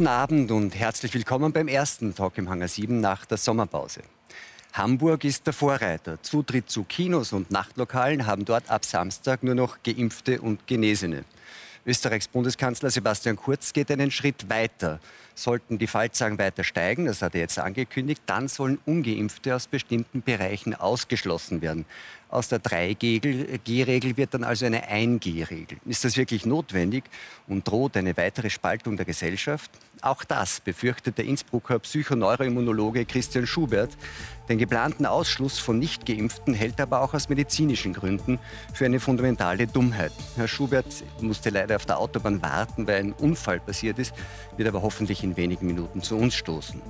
Guten Abend und herzlich willkommen beim ersten Talk im Hangar 7 nach der Sommerpause. Hamburg ist der Vorreiter. Zutritt zu Kinos und Nachtlokalen haben dort ab Samstag nur noch Geimpfte und Genesene. Österreichs Bundeskanzler Sebastian Kurz geht einen Schritt weiter. Sollten die Fallzahlen weiter steigen, das hat er jetzt angekündigt, dann sollen ungeimpfte aus bestimmten Bereichen ausgeschlossen werden. Aus der 3G-Regel wird dann also eine 1G-Regel. Ist das wirklich notwendig und droht eine weitere Spaltung der Gesellschaft? Auch das befürchtet der Innsbrucker Psychoneuroimmunologe Christian Schubert. Den geplanten Ausschluss von Nichtgeimpften hält er aber auch aus medizinischen Gründen für eine fundamentale Dummheit. Herr Schubert musste leider auf der Autobahn warten, weil ein Unfall passiert ist, wird aber hoffentlich in wenigen Minuten zu uns stoßen.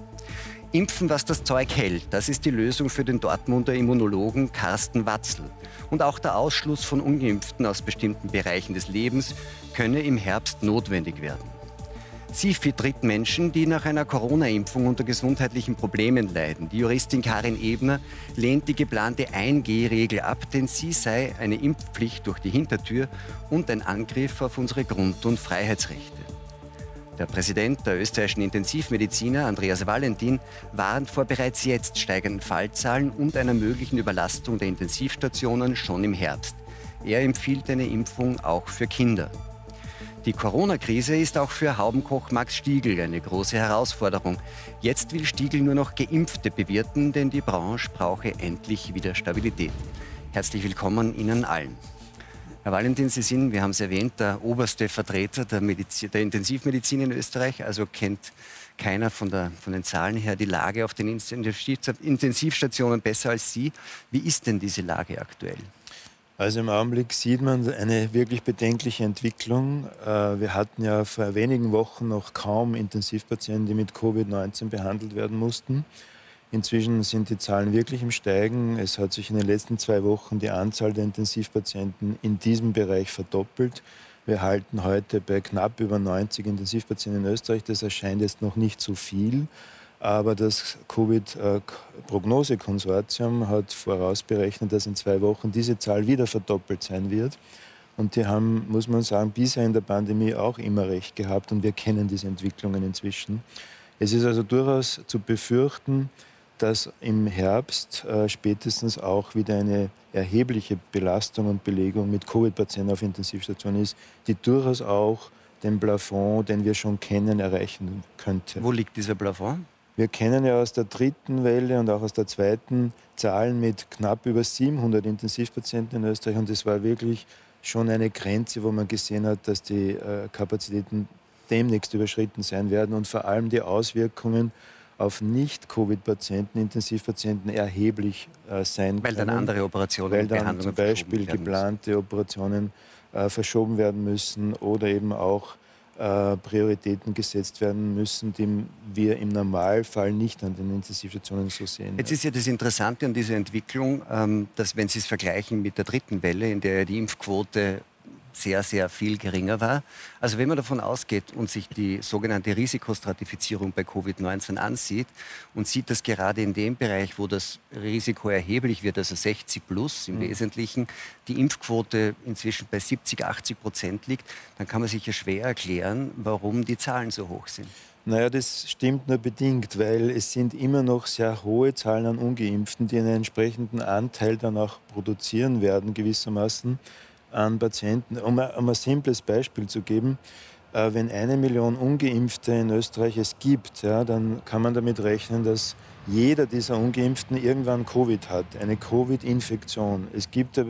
Impfen, was das Zeug hält, das ist die Lösung für den Dortmunder Immunologen Carsten Watzel. Und auch der Ausschluss von Ungeimpften aus bestimmten Bereichen des Lebens könne im Herbst notwendig werden. Sie vertritt Menschen, die nach einer Corona-Impfung unter gesundheitlichen Problemen leiden. Die Juristin Karin Ebner lehnt die geplante 1G-Regel ab, denn sie sei eine Impfpflicht durch die Hintertür und ein Angriff auf unsere Grund- und Freiheitsrechte. Der Präsident der österreichischen Intensivmediziner, Andreas Valentin, warnt vor bereits jetzt steigenden Fallzahlen und einer möglichen Überlastung der Intensivstationen schon im Herbst. Er empfiehlt eine Impfung auch für Kinder. Die Corona-Krise ist auch für Haubenkoch Max Stiegel eine große Herausforderung. Jetzt will Stiegel nur noch Geimpfte bewirten, denn die Branche brauche endlich wieder Stabilität. Herzlich willkommen Ihnen allen. Herr Valentin, Sie sind, wir haben es erwähnt, der oberste Vertreter der, Medizin, der Intensivmedizin in Österreich, also kennt keiner von, der, von, den Zahlen her die Lage auf den Intensivstationen besser als Sie. Wie ist denn diese Lage aktuell? Also im Augenblick sieht man eine wirklich bedenkliche Entwicklung. Äh, wir hatten ja vor wenigen Wochen noch kaum Intensivpatienten, die mit Covid-19 behandelt werden mussten. Inzwischen sind die Zahlen wirklich im Steigen. Es hat sich in den letzten zwei Wochen die Anzahl der Intensivpatienten in diesem Bereich verdoppelt. Wir halten heute bei knapp über 90 Intensivpatienten in Österreich. Das erscheint jetzt noch nicht so viel. Aber das Covid-Prognosekonsortium hat vorausberechnet, dass in zwei Wochen diese Zahl wieder verdoppelt sein wird. Und die haben, muss man sagen, bisher in der Pandemie auch immer recht gehabt. Und wir kennen diese Entwicklungen inzwischen. Es ist also durchaus zu befürchten, dass im Herbst äh, spätestens auch wieder eine erhebliche Belastung und Belegung mit Covid-Patienten auf Intensivstationen ist, die durchaus auch den Plafond, den wir schon kennen, erreichen könnte. Wo liegt dieser Plafond? Wir kennen ja aus der dritten Welle und auch aus der zweiten Zahlen mit knapp über 700 Intensivpatienten in Österreich. Und das war wirklich schon eine Grenze, wo man gesehen hat, dass die äh, Kapazitäten demnächst überschritten sein werden und vor allem die Auswirkungen auf Nicht-Covid-Patienten, Intensivpatienten erheblich äh, sein weil können. Weil dann andere Operationen Weil dann zum Beispiel geplante Operationen äh, verschoben werden müssen oder eben auch äh, Prioritäten gesetzt werden müssen, die wir im Normalfall nicht an den Intensivstationen so sehen. Jetzt ist ja das Interessante an dieser Entwicklung, ähm, dass wenn Sie es vergleichen mit der dritten Welle, in der die Impfquote sehr, sehr viel geringer war. Also wenn man davon ausgeht und sich die sogenannte Risikostratifizierung bei Covid-19 ansieht und sieht, dass gerade in dem Bereich, wo das Risiko erheblich wird, also 60 plus im mhm. Wesentlichen, die Impfquote inzwischen bei 70, 80 Prozent liegt, dann kann man sich ja schwer erklären, warum die Zahlen so hoch sind. Naja, das stimmt nur bedingt, weil es sind immer noch sehr hohe Zahlen an Ungeimpften, die einen entsprechenden Anteil dann auch produzieren werden, gewissermaßen an Patienten. Um, um ein simples Beispiel zu geben, äh, wenn eine Million Ungeimpfte in Österreich es gibt, ja, dann kann man damit rechnen, dass jeder dieser Ungeimpften irgendwann Covid hat, eine Covid-Infektion. Es gibt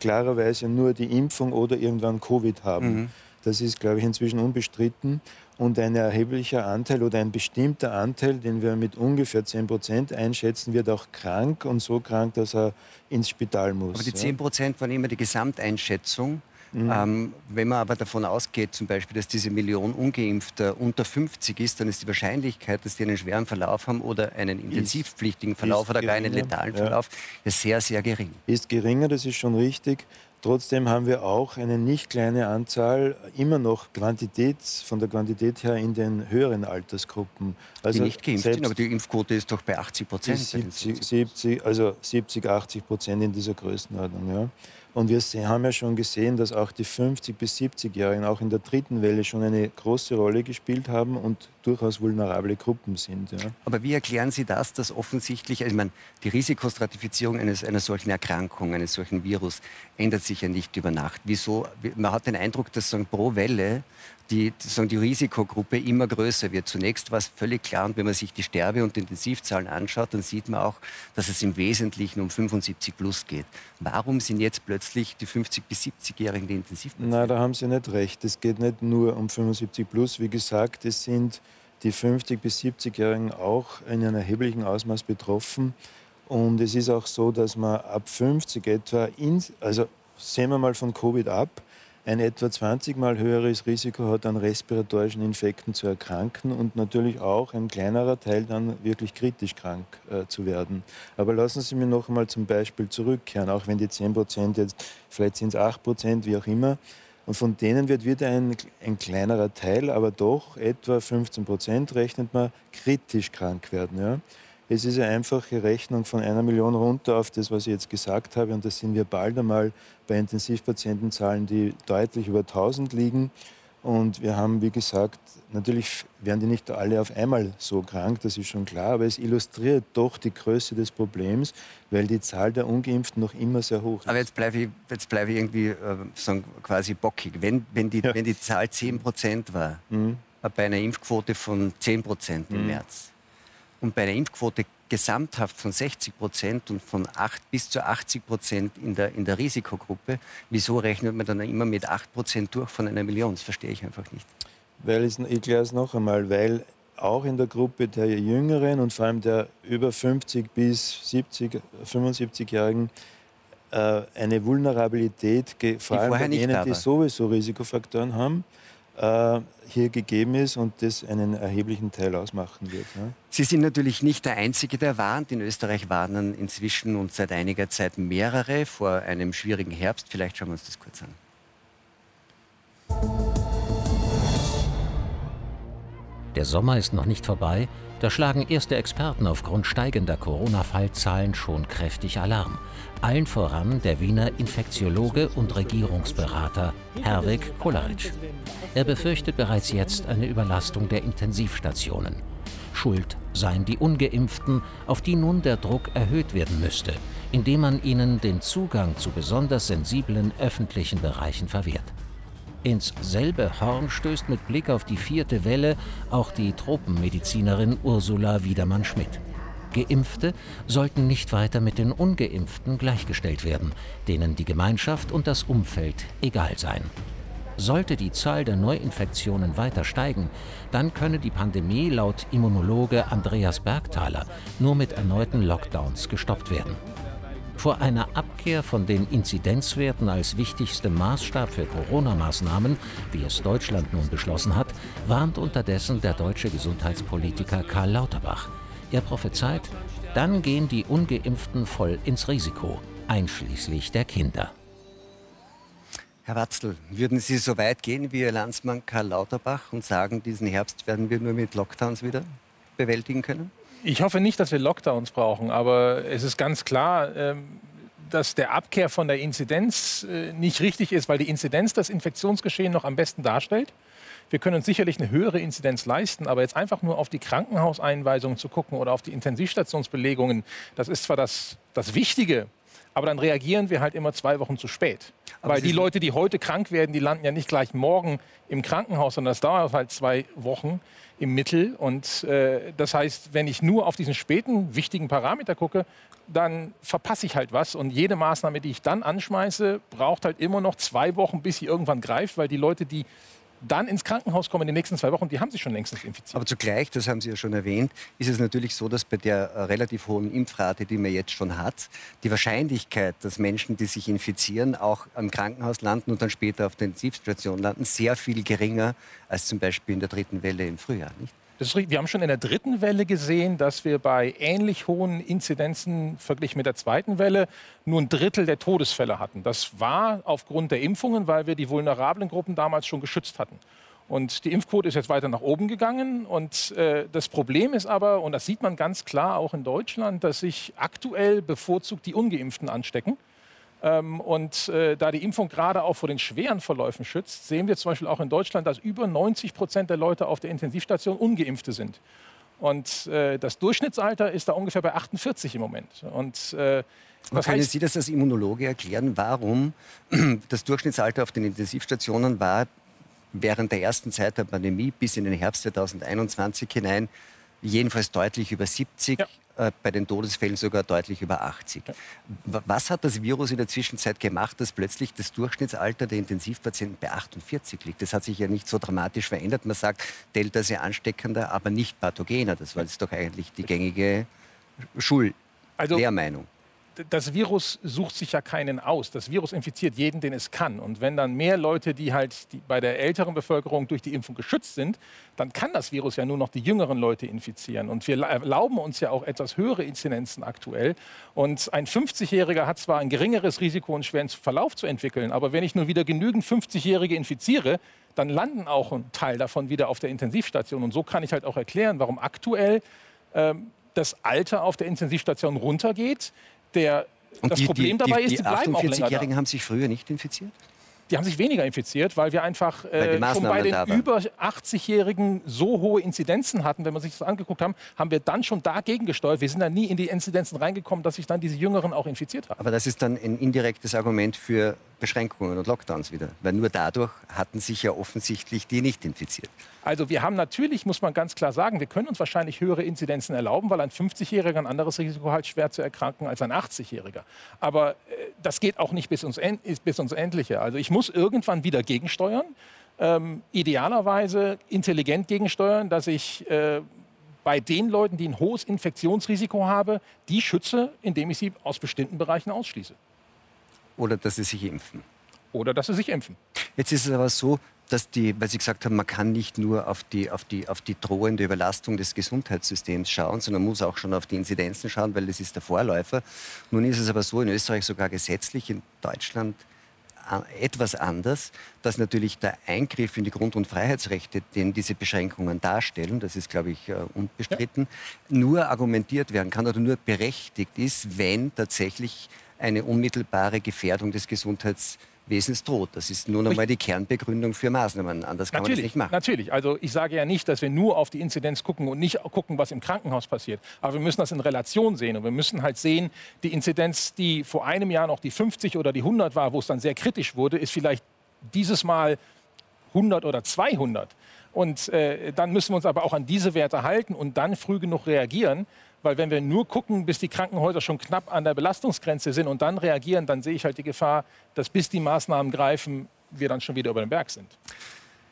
klarerweise nur die Impfung oder irgendwann Covid haben. Mhm. Das ist, glaube ich, inzwischen unbestritten. Und ein erheblicher Anteil oder ein bestimmter Anteil, den wir mit ungefähr 10 Prozent einschätzen, wird auch krank und so krank, dass er ins Spital muss. Aber die 10 Prozent waren immer die Gesamteinschätzung. Mhm. Ähm, wenn man aber davon ausgeht, zum Beispiel, dass diese Million Ungeimpfter unter 50 ist, dann ist die Wahrscheinlichkeit, dass die einen schweren Verlauf haben oder einen intensivpflichtigen Verlauf ist oder gar einen letalen ja. Verlauf, ist sehr, sehr gering. Ist geringer, das ist schon richtig. Trotzdem haben wir auch eine nicht kleine Anzahl, immer noch Quantität, von der Quantität her in den höheren Altersgruppen. Also die nicht geimpft sind, aber die Impfquote ist doch bei 80 Prozent. 70, 70, also 70, 80 Prozent in dieser Größenordnung. Ja. Und wir haben ja schon gesehen, dass auch die 50- bis 70-Jährigen auch in der dritten Welle schon eine große Rolle gespielt haben und durchaus vulnerable Gruppen sind. Ja. Aber wie erklären Sie das, dass offensichtlich, also ich meine, die Risikostratifizierung eines, einer solchen Erkrankung, eines solchen Virus ändert sich ja nicht über Nacht. Wieso? Man hat den Eindruck, dass sagen, pro Welle die, sagen, die Risikogruppe immer größer wird. Zunächst war es völlig klar, und wenn man sich die Sterbe- und Intensivzahlen anschaut, dann sieht man auch, dass es im Wesentlichen um 75 plus geht. Warum sind jetzt plötzlich die 50- bis 70-Jährigen die Intensivpatienten? Nein, da haben Sie nicht recht. Es geht nicht nur um 75 plus. Wie gesagt, es sind die 50- bis 70-Jährigen auch in einem erheblichen Ausmaß betroffen. Und es ist auch so, dass man ab 50 etwa, in, also sehen wir mal von Covid ab, ein etwa 20 Mal höheres Risiko hat, an respiratorischen Infekten zu erkranken und natürlich auch ein kleinerer Teil dann wirklich kritisch krank äh, zu werden. Aber lassen Sie mich noch einmal zum Beispiel zurückkehren, auch wenn die 10 Prozent jetzt, vielleicht sind es 8 Prozent, wie auch immer. Und von denen wird wieder ein, ein kleinerer Teil, aber doch etwa 15 Prozent rechnet man, kritisch krank werden. Ja? Es ist eine einfache Rechnung von einer Million runter auf das, was ich jetzt gesagt habe. Und da sind wir bald einmal bei Intensivpatientenzahlen, die deutlich über 1000 liegen. Und wir haben, wie gesagt, natürlich werden die nicht alle auf einmal so krank, das ist schon klar, aber es illustriert doch die Größe des Problems, weil die Zahl der Ungeimpften noch immer sehr hoch ist. Aber jetzt bleibe ich, jetzt bleib ich irgendwie äh, sagen, quasi bockig. Wenn, wenn, die, ja. wenn die Zahl 10 Prozent war, mhm. bei einer Impfquote von 10 Prozent im mhm. März, und bei einer Impfquote gesamthaft von 60 Prozent und von 8 bis zu 80 Prozent in der, in der Risikogruppe, wieso rechnet man dann immer mit 8 Prozent durch von einer Million? Das verstehe ich einfach nicht. Weil es, ich kläre es noch einmal, weil auch in der Gruppe der Jüngeren und vor allem der über 50 bis 70, 75-Jährigen äh, eine Vulnerabilität, vor allem bei denen, die sowieso Risikofaktoren haben, hier gegeben ist und das einen erheblichen Teil ausmachen wird. Ne? Sie sind natürlich nicht der Einzige, der warnt. In Österreich warnen inzwischen und seit einiger Zeit mehrere vor einem schwierigen Herbst. Vielleicht schauen wir uns das kurz an. Der Sommer ist noch nicht vorbei, da schlagen erste Experten aufgrund steigender Corona-Fallzahlen schon kräftig Alarm. Allen voran der Wiener Infektiologe und Regierungsberater Herwig Kolaric. Er befürchtet bereits jetzt eine Überlastung der Intensivstationen. Schuld seien die ungeimpften, auf die nun der Druck erhöht werden müsste, indem man ihnen den Zugang zu besonders sensiblen öffentlichen Bereichen verwehrt. Ins selbe Horn stößt mit Blick auf die vierte Welle auch die Tropenmedizinerin Ursula Wiedermann-Schmidt. Geimpfte sollten nicht weiter mit den ungeimpften gleichgestellt werden, denen die Gemeinschaft und das Umfeld egal seien. Sollte die Zahl der Neuinfektionen weiter steigen, dann könne die Pandemie laut Immunologe Andreas Bergthaler nur mit erneuten Lockdowns gestoppt werden. Vor einer Abkehr von den Inzidenzwerten als wichtigstem Maßstab für Corona-Maßnahmen, wie es Deutschland nun beschlossen hat, warnt unterdessen der deutsche Gesundheitspolitiker Karl Lauterbach. Er prophezeit, dann gehen die ungeimpften voll ins Risiko, einschließlich der Kinder. Herr Watzl, würden Sie so weit gehen wie Ihr Landsmann Karl Lauterbach und sagen, diesen Herbst werden wir nur mit Lockdowns wieder bewältigen können? Ich hoffe nicht, dass wir Lockdowns brauchen, aber es ist ganz klar, ähm, dass der Abkehr von der Inzidenz äh, nicht richtig ist, weil die Inzidenz das Infektionsgeschehen noch am besten darstellt. Wir können uns sicherlich eine höhere Inzidenz leisten, aber jetzt einfach nur auf die Krankenhauseinweisungen zu gucken oder auf die Intensivstationsbelegungen, das ist zwar das, das Wichtige, aber dann reagieren wir halt immer zwei Wochen zu spät. Aber Weil die Leute, die heute krank werden, die landen ja nicht gleich morgen im Krankenhaus, sondern das dauert halt zwei Wochen im Mittel. Und äh, das heißt, wenn ich nur auf diesen späten wichtigen Parameter gucke, dann verpasse ich halt was. Und jede Maßnahme, die ich dann anschmeiße, braucht halt immer noch zwei Wochen, bis sie irgendwann greift, weil die Leute, die dann ins Krankenhaus kommen in den nächsten zwei Wochen, die haben sich schon längstens infiziert. Aber zugleich, das haben Sie ja schon erwähnt, ist es natürlich so, dass bei der äh, relativ hohen Impfrate, die man jetzt schon hat, die Wahrscheinlichkeit, dass Menschen, die sich infizieren, auch am Krankenhaus landen und dann später auf der Intensivstation landen, sehr viel geringer als zum Beispiel in der dritten Welle im Frühjahr. Nicht? Wir haben schon in der dritten Welle gesehen, dass wir bei ähnlich hohen Inzidenzen verglichen mit der zweiten Welle nur ein Drittel der Todesfälle hatten. Das war aufgrund der Impfungen, weil wir die vulnerablen Gruppen damals schon geschützt hatten. Und die Impfquote ist jetzt weiter nach oben gegangen. Und äh, das Problem ist aber, und das sieht man ganz klar auch in Deutschland, dass sich aktuell bevorzugt die Ungeimpften anstecken Ähm, und äh, da die Impfung gerade auch vor den schweren Verläufen schützt, sehen wir zum Beispiel auch in Deutschland, dass über 90 Prozent der Leute auf der Intensivstation ungeimpfte sind. Und äh, das Durchschnittsalter ist da ungefähr bei 48 im Moment. Und, äh, und können Sie das als Immunologe erklären, warum das Durchschnittsalter auf den Intensivstationen war während der ersten Zeit der Pandemie bis in den Herbst 2021 hinein jedenfalls deutlich über 70, ja. Äh, bei den Todesfällen sogar deutlich über 80. Ja. Was hat das Virus in der Zwischenzeit gemacht, dass plötzlich das Durchschnittsalter der Intensivpatienten bei 48 liegt? Das hat sich ja nicht so dramatisch verändert. Man sagt, Delta sei ansteckender, aber nicht pathogener. Das war jetzt doch eigentlich die gängige Schullehrmeinung. Also das Virus sucht sich ja keinen aus. Das Virus infiziert jeden, den es kann. Und wenn dann mehr Leute, die halt die bei der älteren Bevölkerung durch die Impfung geschützt sind, dann kann das Virus ja nur noch die jüngeren Leute infizieren. Und wir erlauben uns ja auch etwas höhere Inzidenzen aktuell. Und ein 50-Jähriger hat zwar ein geringeres Risiko, einen schweren Verlauf zu entwickeln, aber wenn ich nur wieder genügend 50-Jährige infiziere, dann landen auch ein Teil davon wieder auf der Intensivstation. Und so kann ich halt auch erklären, warum aktuell ähm, das Alter auf der Intensivstation runtergeht. Der, Und das die, Problem die, dabei die, ist, die, die 48-Jährigen haben sich früher nicht infiziert? Die haben sich weniger infiziert, weil wir einfach äh, schon bei den über 80-Jährigen so hohe Inzidenzen hatten, wenn wir sich das angeguckt haben, haben wir dann schon dagegen gesteuert. Wir sind dann nie in die Inzidenzen reingekommen, dass sich dann diese Jüngeren auch infiziert haben. Aber das ist dann ein indirektes Argument für Beschränkungen und Lockdowns wieder. Weil nur dadurch hatten sich ja offensichtlich die nicht infiziert. Also wir haben natürlich, muss man ganz klar sagen, wir können uns wahrscheinlich höhere Inzidenzen erlauben, weil ein 50-Jähriger ein anderes Risiko hat, schwer zu erkranken als ein 80-Jähriger. Aber äh, das geht auch nicht bis uns, bis uns Endliche. Also ich muss irgendwann wieder gegensteuern. Ähm, idealerweise intelligent gegensteuern, dass ich äh, bei den Leuten, die ein hohes Infektionsrisiko haben, die schütze, indem ich sie aus bestimmten Bereichen ausschließe. Oder dass sie sich impfen. Oder dass sie sich impfen. Jetzt ist es aber so, dass die, weil Sie gesagt haben, man kann nicht nur auf die, auf, die, auf die drohende Überlastung des Gesundheitssystems schauen, sondern muss auch schon auf die Inzidenzen schauen, weil das ist der Vorläufer. Nun ist es aber so, in Österreich sogar gesetzlich, in Deutschland etwas anders, dass natürlich der Eingriff in die Grund- und Freiheitsrechte, den diese Beschränkungen darstellen, das ist, glaube ich, äh, unbestritten, ja. nur argumentiert werden kann oder nur berechtigt ist, wenn tatsächlich eine unmittelbare Gefährdung des Gesundheitswesens droht. Das ist nun einmal die Kernbegründung für Maßnahmen. Anders kann natürlich, man das nicht machen. Natürlich. Also ich sage ja nicht, dass wir nur auf die Inzidenz gucken und nicht gucken, was im Krankenhaus passiert. Aber wir müssen das in Relation sehen. Und wir müssen halt sehen, die Inzidenz, die vor einem Jahr noch die 50 oder die 100 war, wo es dann sehr kritisch wurde, ist vielleicht dieses Mal 100 oder 200. Und äh, dann müssen wir uns aber auch an diese Werte halten und dann früh genug reagieren. Weil wenn wir nur gucken, bis die Krankenhäuser schon knapp an der Belastungsgrenze sind und dann reagieren, dann sehe ich halt die Gefahr, dass bis die Maßnahmen greifen, wir dann schon wieder über den Berg sind.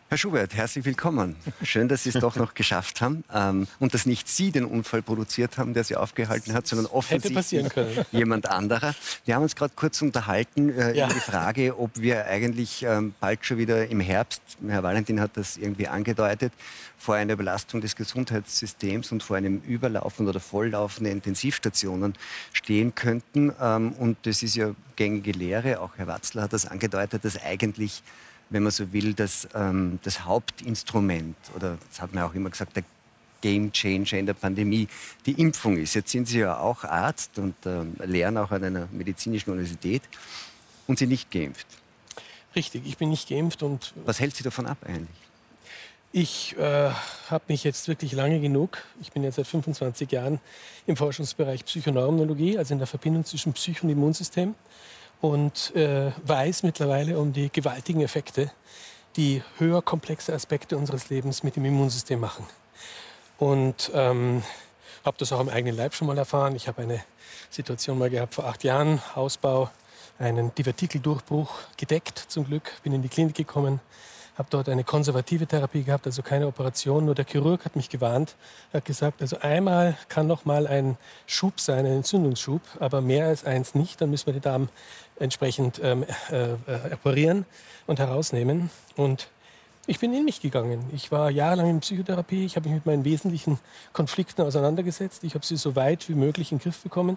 Herr Schubert, herzlich willkommen. Schön, dass Sie es doch noch geschafft haben ähm, und dass nicht Sie den Unfall produziert haben, der Sie aufgehalten hat, sondern offensichtlich jemand anderer. Wir haben uns gerade kurz unterhalten äh, ja. über die Frage, ob wir eigentlich ähm, bald schon wieder im Herbst, Herr Valentin hat das irgendwie angedeutet, vor einer Überlastung des Gesundheitssystems und vor einem Überlaufen oder Volllaufen der Intensivstationen stehen könnten. Ähm, und das ist ja gängige Lehre, auch Herr Watzler hat das angedeutet, dass eigentlich wenn man so will, das, ähm, das Hauptinstrument oder das hat man auch immer gesagt, der Game Changer in der Pandemie die Impfung ist. Jetzt sind Sie ja auch Arzt und ähm, lehren auch an einer medizinischen Universität und Sie nicht geimpft. Richtig, ich bin nicht geimpft und. Was hält Sie davon ab eigentlich? Ich äh, habe mich jetzt wirklich lange genug, ich bin jetzt seit 25 Jahren im Forschungsbereich Psychoneurologie, also in der Verbindung zwischen Psycho und Immunsystem und äh, weiß mittlerweile um die gewaltigen Effekte, die höher komplexe Aspekte unseres Lebens mit dem Immunsystem machen. Und ähm, habe das auch am eigenen Leib schon mal erfahren. Ich habe eine Situation mal gehabt vor acht Jahren, Hausbau, einen Divertikeldurchbruch gedeckt zum Glück, bin in die Klinik gekommen, habe dort eine konservative Therapie gehabt, also keine Operation. Nur der Chirurg hat mich gewarnt, hat gesagt, also einmal kann noch mal ein Schub sein, ein Entzündungsschub, aber mehr als eins nicht. Dann müssen wir den Darm entsprechend ähm, äh, äh, operieren und herausnehmen. Und ich bin in mich gegangen. Ich war jahrelang in Psychotherapie. Ich habe mich mit meinen wesentlichen Konflikten auseinandergesetzt. Ich habe sie so weit wie möglich in den Griff bekommen.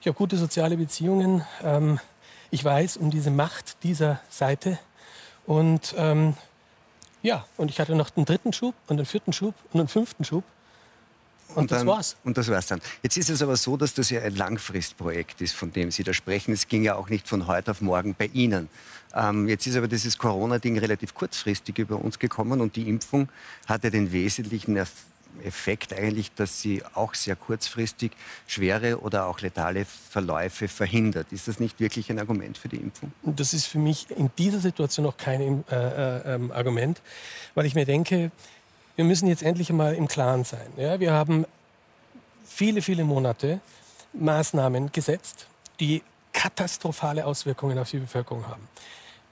Ich habe gute soziale Beziehungen. Ähm, ich weiß um diese Macht dieser Seite. Und ähm, ja, und ich hatte noch den dritten Schub und den vierten Schub und den fünften Schub. Und, und das dann, war's. Und das war's dann. Jetzt ist es aber so, dass das ja ein Langfristprojekt ist, von dem Sie da sprechen. Es ging ja auch nicht von heute auf morgen bei Ihnen. Ähm, jetzt ist aber dieses Corona-Ding relativ kurzfristig über uns gekommen und die Impfung hat ja den wesentlichen Effekt eigentlich, dass sie auch sehr kurzfristig schwere oder auch letale Verläufe verhindert. Ist das nicht wirklich ein Argument für die Impfung? Das ist für mich in dieser Situation noch kein äh, äh, ähm, Argument, weil ich mir denke, wir müssen jetzt endlich einmal im Klaren sein. Ja, wir haben viele, viele Monate Maßnahmen gesetzt, die katastrophale Auswirkungen auf die Bevölkerung haben,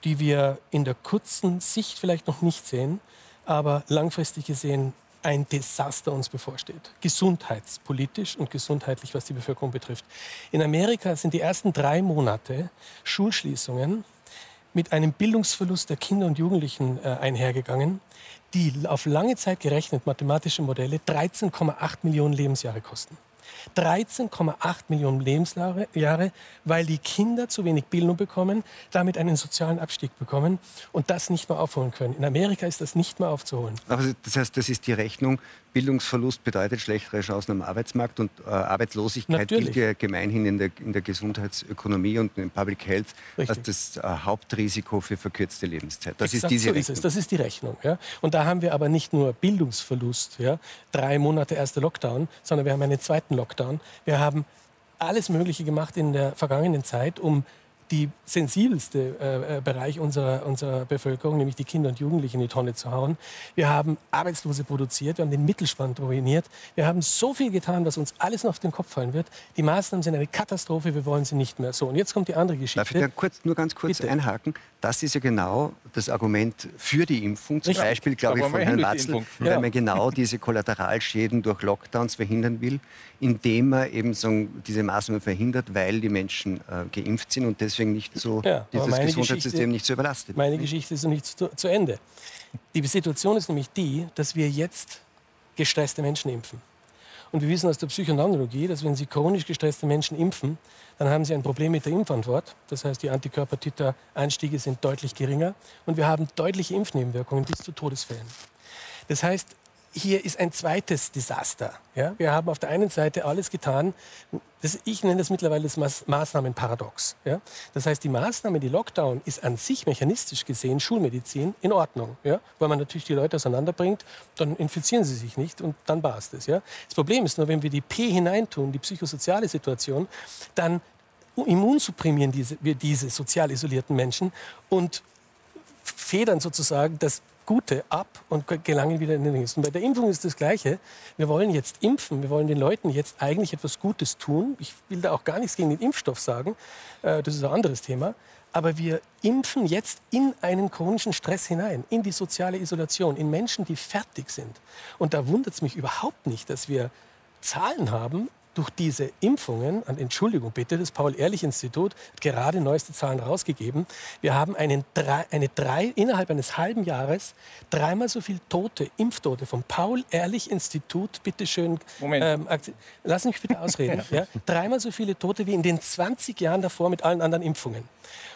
die wir in der kurzen Sicht vielleicht noch nicht sehen, aber langfristig gesehen ein Desaster uns bevorsteht. Gesundheitspolitisch und gesundheitlich, was die Bevölkerung betrifft. In Amerika sind die ersten drei Monate Schulschließungen mit einem Bildungsverlust der Kinder und Jugendlichen äh, einhergegangen, die auf lange Zeit gerechnet, mathematische Modelle, 13,8 Millionen Lebensjahre kosten. 13,8 Millionen Lebensjahre, weil die Kinder zu wenig Bildung bekommen, damit einen sozialen Abstieg bekommen und das nicht mehr aufholen können. In Amerika ist das nicht mehr aufzuholen. Aber das heißt, das ist die Rechnung, Bildungsverlust bedeutet schlechtere Chancen am Arbeitsmarkt und äh, Arbeitslosigkeit Natürlich. gilt ja gemeinhin in der, in der Gesundheitsökonomie und in Public Health Richtig. als das äh, Hauptrisiko für verkürzte Lebenszeit. Das Exakt ist diese so Rechnung. Ist. Das ist die Rechnung. Ja? Und da haben wir aber nicht nur Bildungsverlust, ja? drei Monate erster Lockdown, sondern wir haben einen zweiten Lockdown. Wir haben alles Mögliche gemacht in der vergangenen Zeit, um die sensibelste äh, äh, Bereich unserer, unserer Bevölkerung, nämlich die Kinder und Jugendlichen, in die Tonne zu hauen. Wir haben Arbeitslose produziert, wir haben den Mittelspann ruiniert. Wir haben so viel getan, was uns alles noch auf den Kopf fallen wird. Die Maßnahmen sind eine Katastrophe, wir wollen sie nicht mehr. So, und jetzt kommt die andere Geschichte. Darf ich da kurz, nur ganz kurz Bitte. einhaken? Das ist ja genau das Argument für die Impfung. Zum Richtig. Beispiel, glaube ich, von Herrn Watzel, weil ja. man genau diese Kollateralschäden durch Lockdowns verhindern will, indem man eben so diese Maßnahmen verhindert, weil die Menschen äh, geimpft sind und deswegen nicht so ja, dieses Gesundheitssystem nicht so überlastet. Meine Geschichte ist noch nicht zu, zu Ende. Die Situation ist nämlich die, dass wir jetzt gestresste Menschen impfen. Und wir wissen aus der Psychoneurologie, dass wenn Sie chronisch gestresste Menschen impfen, dann haben Sie ein Problem mit der Impfantwort. Das heißt, die Antikörpertiteranstiege sind deutlich geringer und wir haben deutliche Impfnebenwirkungen bis zu Todesfällen. Das heißt, hier ist ein zweites Desaster. Ja? Wir haben auf der einen Seite alles getan, das, ich nenne das mittlerweile das Maßnahmenparadox. Ja? Das heißt, die Maßnahme, die Lockdown, ist an sich mechanistisch gesehen, Schulmedizin, in Ordnung. Ja? Weil man natürlich die Leute auseinanderbringt, dann infizieren sie sich nicht und dann war es das. Ja? Das Problem ist nur, wenn wir die P hineintun, die psychosoziale Situation, dann immunsupprimieren diese, wir diese sozial isolierten Menschen und federn sozusagen das Gute ab und gelangen wieder in den nächsten. Bei der Impfung ist das Gleiche. Wir wollen jetzt impfen, wir wollen den Leuten jetzt eigentlich etwas Gutes tun. Ich will da auch gar nichts gegen den Impfstoff sagen, äh, das ist ein anderes Thema. Aber wir impfen jetzt in einen chronischen Stress hinein, in die soziale Isolation, in Menschen, die fertig sind. Und da wundert es mich überhaupt nicht, dass wir Zahlen haben, durch diese Impfungen, und Entschuldigung bitte, das Paul-Ehrlich-Institut hat gerade neueste Zahlen rausgegeben. Wir haben einen drei, eine drei, innerhalb eines halben Jahres dreimal so viele Tote, Impftote vom Paul-Ehrlich-Institut, bitte schön. Moment. Ähm, lass mich bitte ausreden. ja? Dreimal so viele Tote wie in den 20 Jahren davor mit allen anderen Impfungen.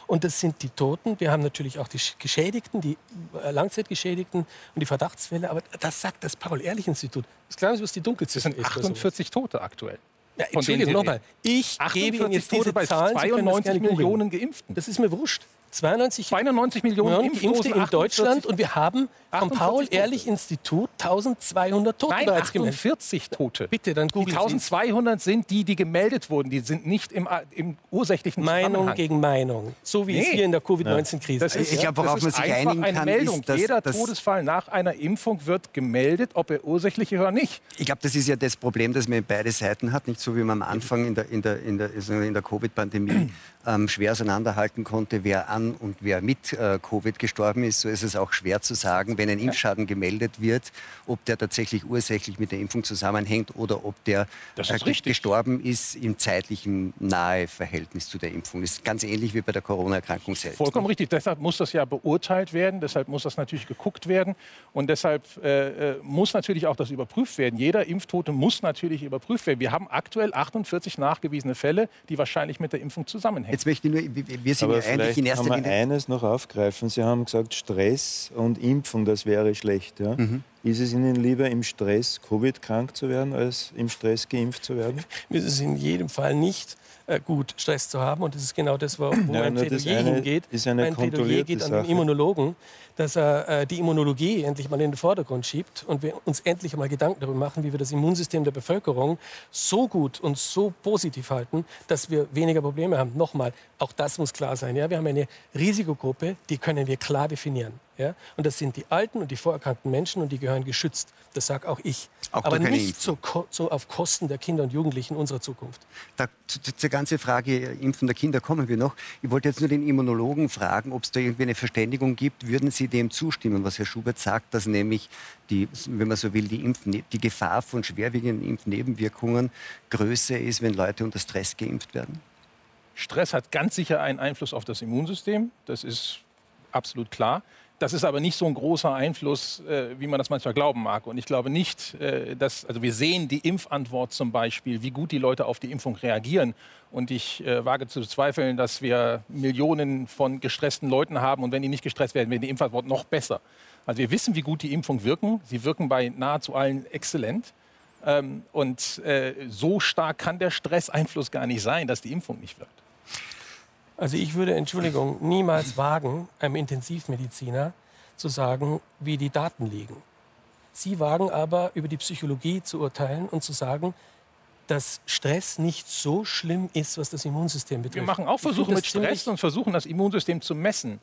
Und das sind die Toten. Wir haben natürlich auch die Geschädigten, die äh, Langzeitgeschädigten und die Verdachtsfälle. Aber das sagt das Paul-Ehrlich-Institut. Das Kleine, was die Dunkelziffer ist. 48 Tote aktuell. Ja, Entschuldigung, nochmal. Ich gebe Ihnen jetzt diese Zahlen. 92 Millionen Geimpften. Das ist mir wurscht. 92, 92 Millionen Geimpfte in Deutschland und wir haben vom Paul-Ehrlich-Institut 1200 Tote Nein, bereits 48 Tote. Bitte, dann googeln Die 1200 sind die, die gemeldet wurden. Die sind nicht im, im ursächlichen Meinung gegen Meinung. So wie nee. es hier in der Covid-19-Krise ist. Ich glaube, worauf man sich einigen kann, Meldung. ist, dass Jeder das Todesfall nach einer Impfung wird gemeldet, ob er ursächlich ist oder nicht. Ich glaube, das ist ja das Problem, das man beide Seiten hat. Nicht so, wie man am Anfang in der, in der, in der, in der Covid-Pandemie ähm, schwer auseinanderhalten konnte, wer an und wer mit äh, Covid gestorben ist. So ist es auch schwer zu sagen, wenn ein Impfschaden gemeldet wird, ob der tatsächlich ursächlich mit der Impfung zusammenhängt oder ob der äh, gestorben ist im zeitlichen nahe Verhältnis zu der Impfung. Das ist ganz ähnlich wie bei der Corona-Erkrankung selbst. Vollkommen richtig. Deshalb muss das ja beurteilt werden, deshalb muss das natürlich geguckt werden und deshalb äh, äh muss natürlich auch das überprüft werden. Jeder Impftote muss natürlich überprüft werden. Wir haben aktuell 48 nachgewiesene Fälle, die wahrscheinlich mit der Impfung zusammenhängen. Jetzt möchte ich nur, wir sind ja eigentlich in erster Linie... eines noch aufgreifen. Sie haben gesagt, Stress und Impfung, das wäre schlecht. Ja? Mhm. Ist es Ihnen lieber, im Stress Covid krank zu werden, als im Stress geimpft zu werden? Mir ist es in jedem Fall nicht äh, gut, Stress zu haben. Und das ist genau das, wo, Ja, mein Plädoyer eine hingeht. ist eine mein Plädoyer geht an Sache. den Immunologen, dass er äh, die Immunologie endlich mal in den Vordergrund schiebt und wir uns endlich mal Gedanken darüber machen, wie wir das Immunsystem der Bevölkerung so gut und so positiv halten, dass wir weniger Probleme haben. Nochmal, auch das muss klar sein. Ja? Wir haben eine Risikogruppe, die können wir klar definieren. Ja? Und das sind die alten und die vorerkrankten Menschen und die gehören geschützt. Das sage auch ich. Auch Aber nicht so, so auf Kosten der Kinder und Jugendlichen unserer Zukunft. Da, zu, zu, zur ganzen Frage äh, Impfen der Kinder kommen wir noch. Ich wollte jetzt nur den Immunologen fragen, ob es da irgendwie eine Verständigung gibt. Würden Sie dem zustimmen, was Herr Schubert sagt, dass nämlich die, wenn man so will, die, Impfne die Gefahr von schwerwiegenden Impfnebenwirkungen größer ist, wenn Leute unter Stress geimpft werden? Stress hat ganz sicher einen Einfluss auf das Immunsystem. Das ist absolut klar. Das ist aber nicht so ein großer Einfluss, äh, wie man das manchmal glauben mag. Und ich glaube nicht, äh, dass, also wir sehen die Impfantwort zum Beispiel, wie gut die Leute auf die Impfung reagieren. Und ich äh, wage zu bezweifeln, dass wir Millionen von gestressten Leuten haben. Und wenn die nicht gestresst werden, wäre die Impfantwort noch besser. Also wir wissen, wie gut die Impfungen wirken. Sie wirken bei nahezu allen exzellent. Ähm, und so stark kann der Stresseinfluss gar nicht sein, dass die Impfung nicht wirkt. Also ich würde, Entschuldigung, niemals wagen, einem Intensivmediziner zu sagen, wie die Daten liegen. Sie wagen aber, über die Psychologie zu urteilen und zu sagen, dass Stress nicht so schlimm ist, was das Immunsystem betrifft. Wir machen auch Versuche mit Stress und versuchen das Immunsystem zu messen.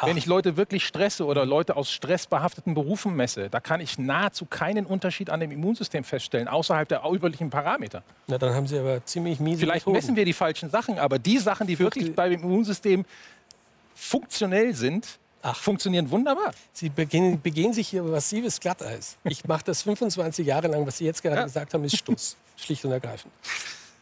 Ach. Wenn ich Leute wirklich stresse oder Leute aus stressbehafteten Berufen messe, da kann ich nahezu keinen Unterschied an dem Immunsystem feststellen, außerhalb der üblichen Parameter. Na, dann haben Sie aber ziemlich miese Vielleicht Methoden. messen wir die falschen Sachen, aber die Sachen, die wirklich beim Immunsystem funktionell sind, Ach. funktionieren wunderbar. Sie begehen, begehen sich hier massives Glatteis. Ich mache das 25 Jahre lang. Was Sie jetzt gerade Ja. gesagt haben, ist Stuss. Schlicht und ergreifend.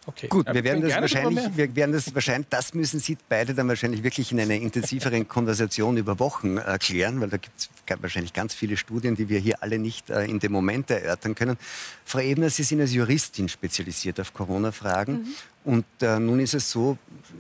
Okay. Gut, wir werden das wahrscheinlich, wir werden das wahrscheinlich, das müssen Sie beide dann wahrscheinlich wirklich in einer intensiveren Konversation über Wochen erklären, weil da gibt es wahrscheinlich ganz viele Studien, die wir hier alle nicht äh, in dem Moment erörtern können. Frau Ebner, Sie sind als Juristin spezialisiert auf Corona-Fragen. Und äh, nun ist es so,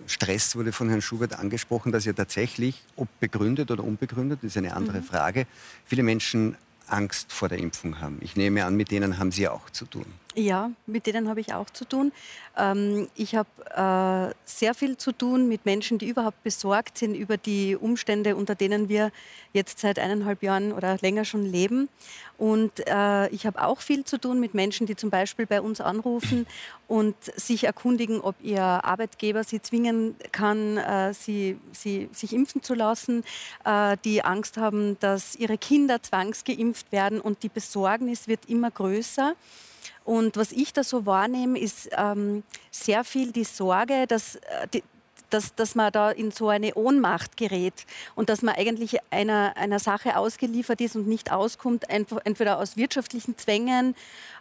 Stress wurde von Herrn Schubert angesprochen, dass ja tatsächlich, ob begründet oder unbegründet, ist eine andere Frage, viele Menschen Angst vor der Impfung haben. Ich nehme an, mit denen haben Sie auch zu tun. Ja, mit denen habe ich auch zu tun. Ähm, ich habe äh, sehr viel zu tun mit Menschen, die überhaupt besorgt sind über die Umstände, unter denen wir jetzt seit eineinhalb Jahren oder länger schon leben. Und äh, ich habe auch viel zu tun mit Menschen, die zum Beispiel bei uns anrufen und sich erkundigen, ob ihr Arbeitgeber sie zwingen kann, äh, sie, sie, sich impfen zu lassen, äh, die Angst haben, dass ihre Kinder zwangsgeimpft werden und die Besorgnis wird immer größer. Und was ich da so wahrnehme, ist ähm, sehr viel die Sorge, dass, äh, die, dass, dass man da in so eine Ohnmacht gerät und dass man eigentlich einer, einer Sache ausgeliefert ist und nicht auskommt, entweder aus wirtschaftlichen Zwängen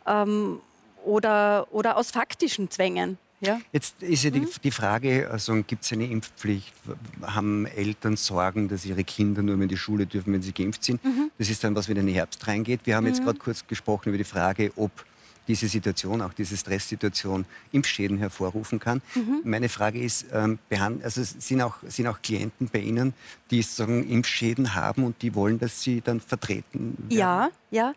ähm, oder, oder aus faktischen Zwängen. Ja? Jetzt ist ja die, die Frage, also gibt es eine Impfpflicht? Haben Eltern Sorgen, dass ihre Kinder nur mehr in die Schule dürfen, wenn sie geimpft sind? Das ist dann, was wieder in den Herbst reingeht. Wir haben jetzt gerade kurz gesprochen über die Frage, ob diese Situation, auch diese Stresssituation, Impfschäden hervorrufen kann. Meine Frage ist, ähm, also sind auch, sind auch Klienten bei Ihnen, die sagen, Impfschäden haben und die wollen, dass sie dann vertreten werden? Ja, ja,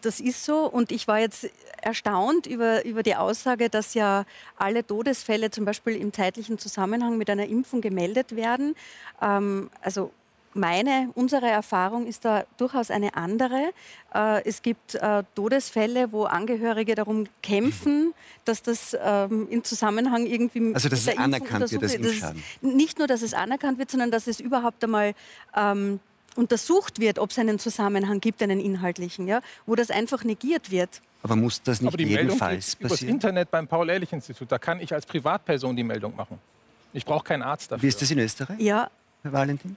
das ist so. Und ich war jetzt erstaunt über, über die Aussage, dass ja alle Todesfälle zum Beispiel im zeitlichen Zusammenhang mit einer Impfung gemeldet werden. Ähm, also meine, unsere Erfahrung ist da durchaus eine andere. Äh, es gibt äh, Todesfälle, wo Angehörige darum kämpfen, dass das ähm, in Zusammenhang irgendwie Also, dass mit es der Impfung anerkannt wird untersucht wird. Impfschaden. Das ist Nicht nur, dass es anerkannt wird, sondern dass es überhaupt einmal ähm, untersucht wird, ob es einen Zusammenhang gibt, einen inhaltlichen, ja, wo das einfach negiert wird. Aber muss das nicht Aber die Meldung jedenfalls übers passieren? Internet beim Paul-Ehrlich-Institut. Da kann ich als Privatperson die Meldung machen. Ich brauche keinen Arzt dafür. Wie ist das in Österreich, Ja, Herr Valentin?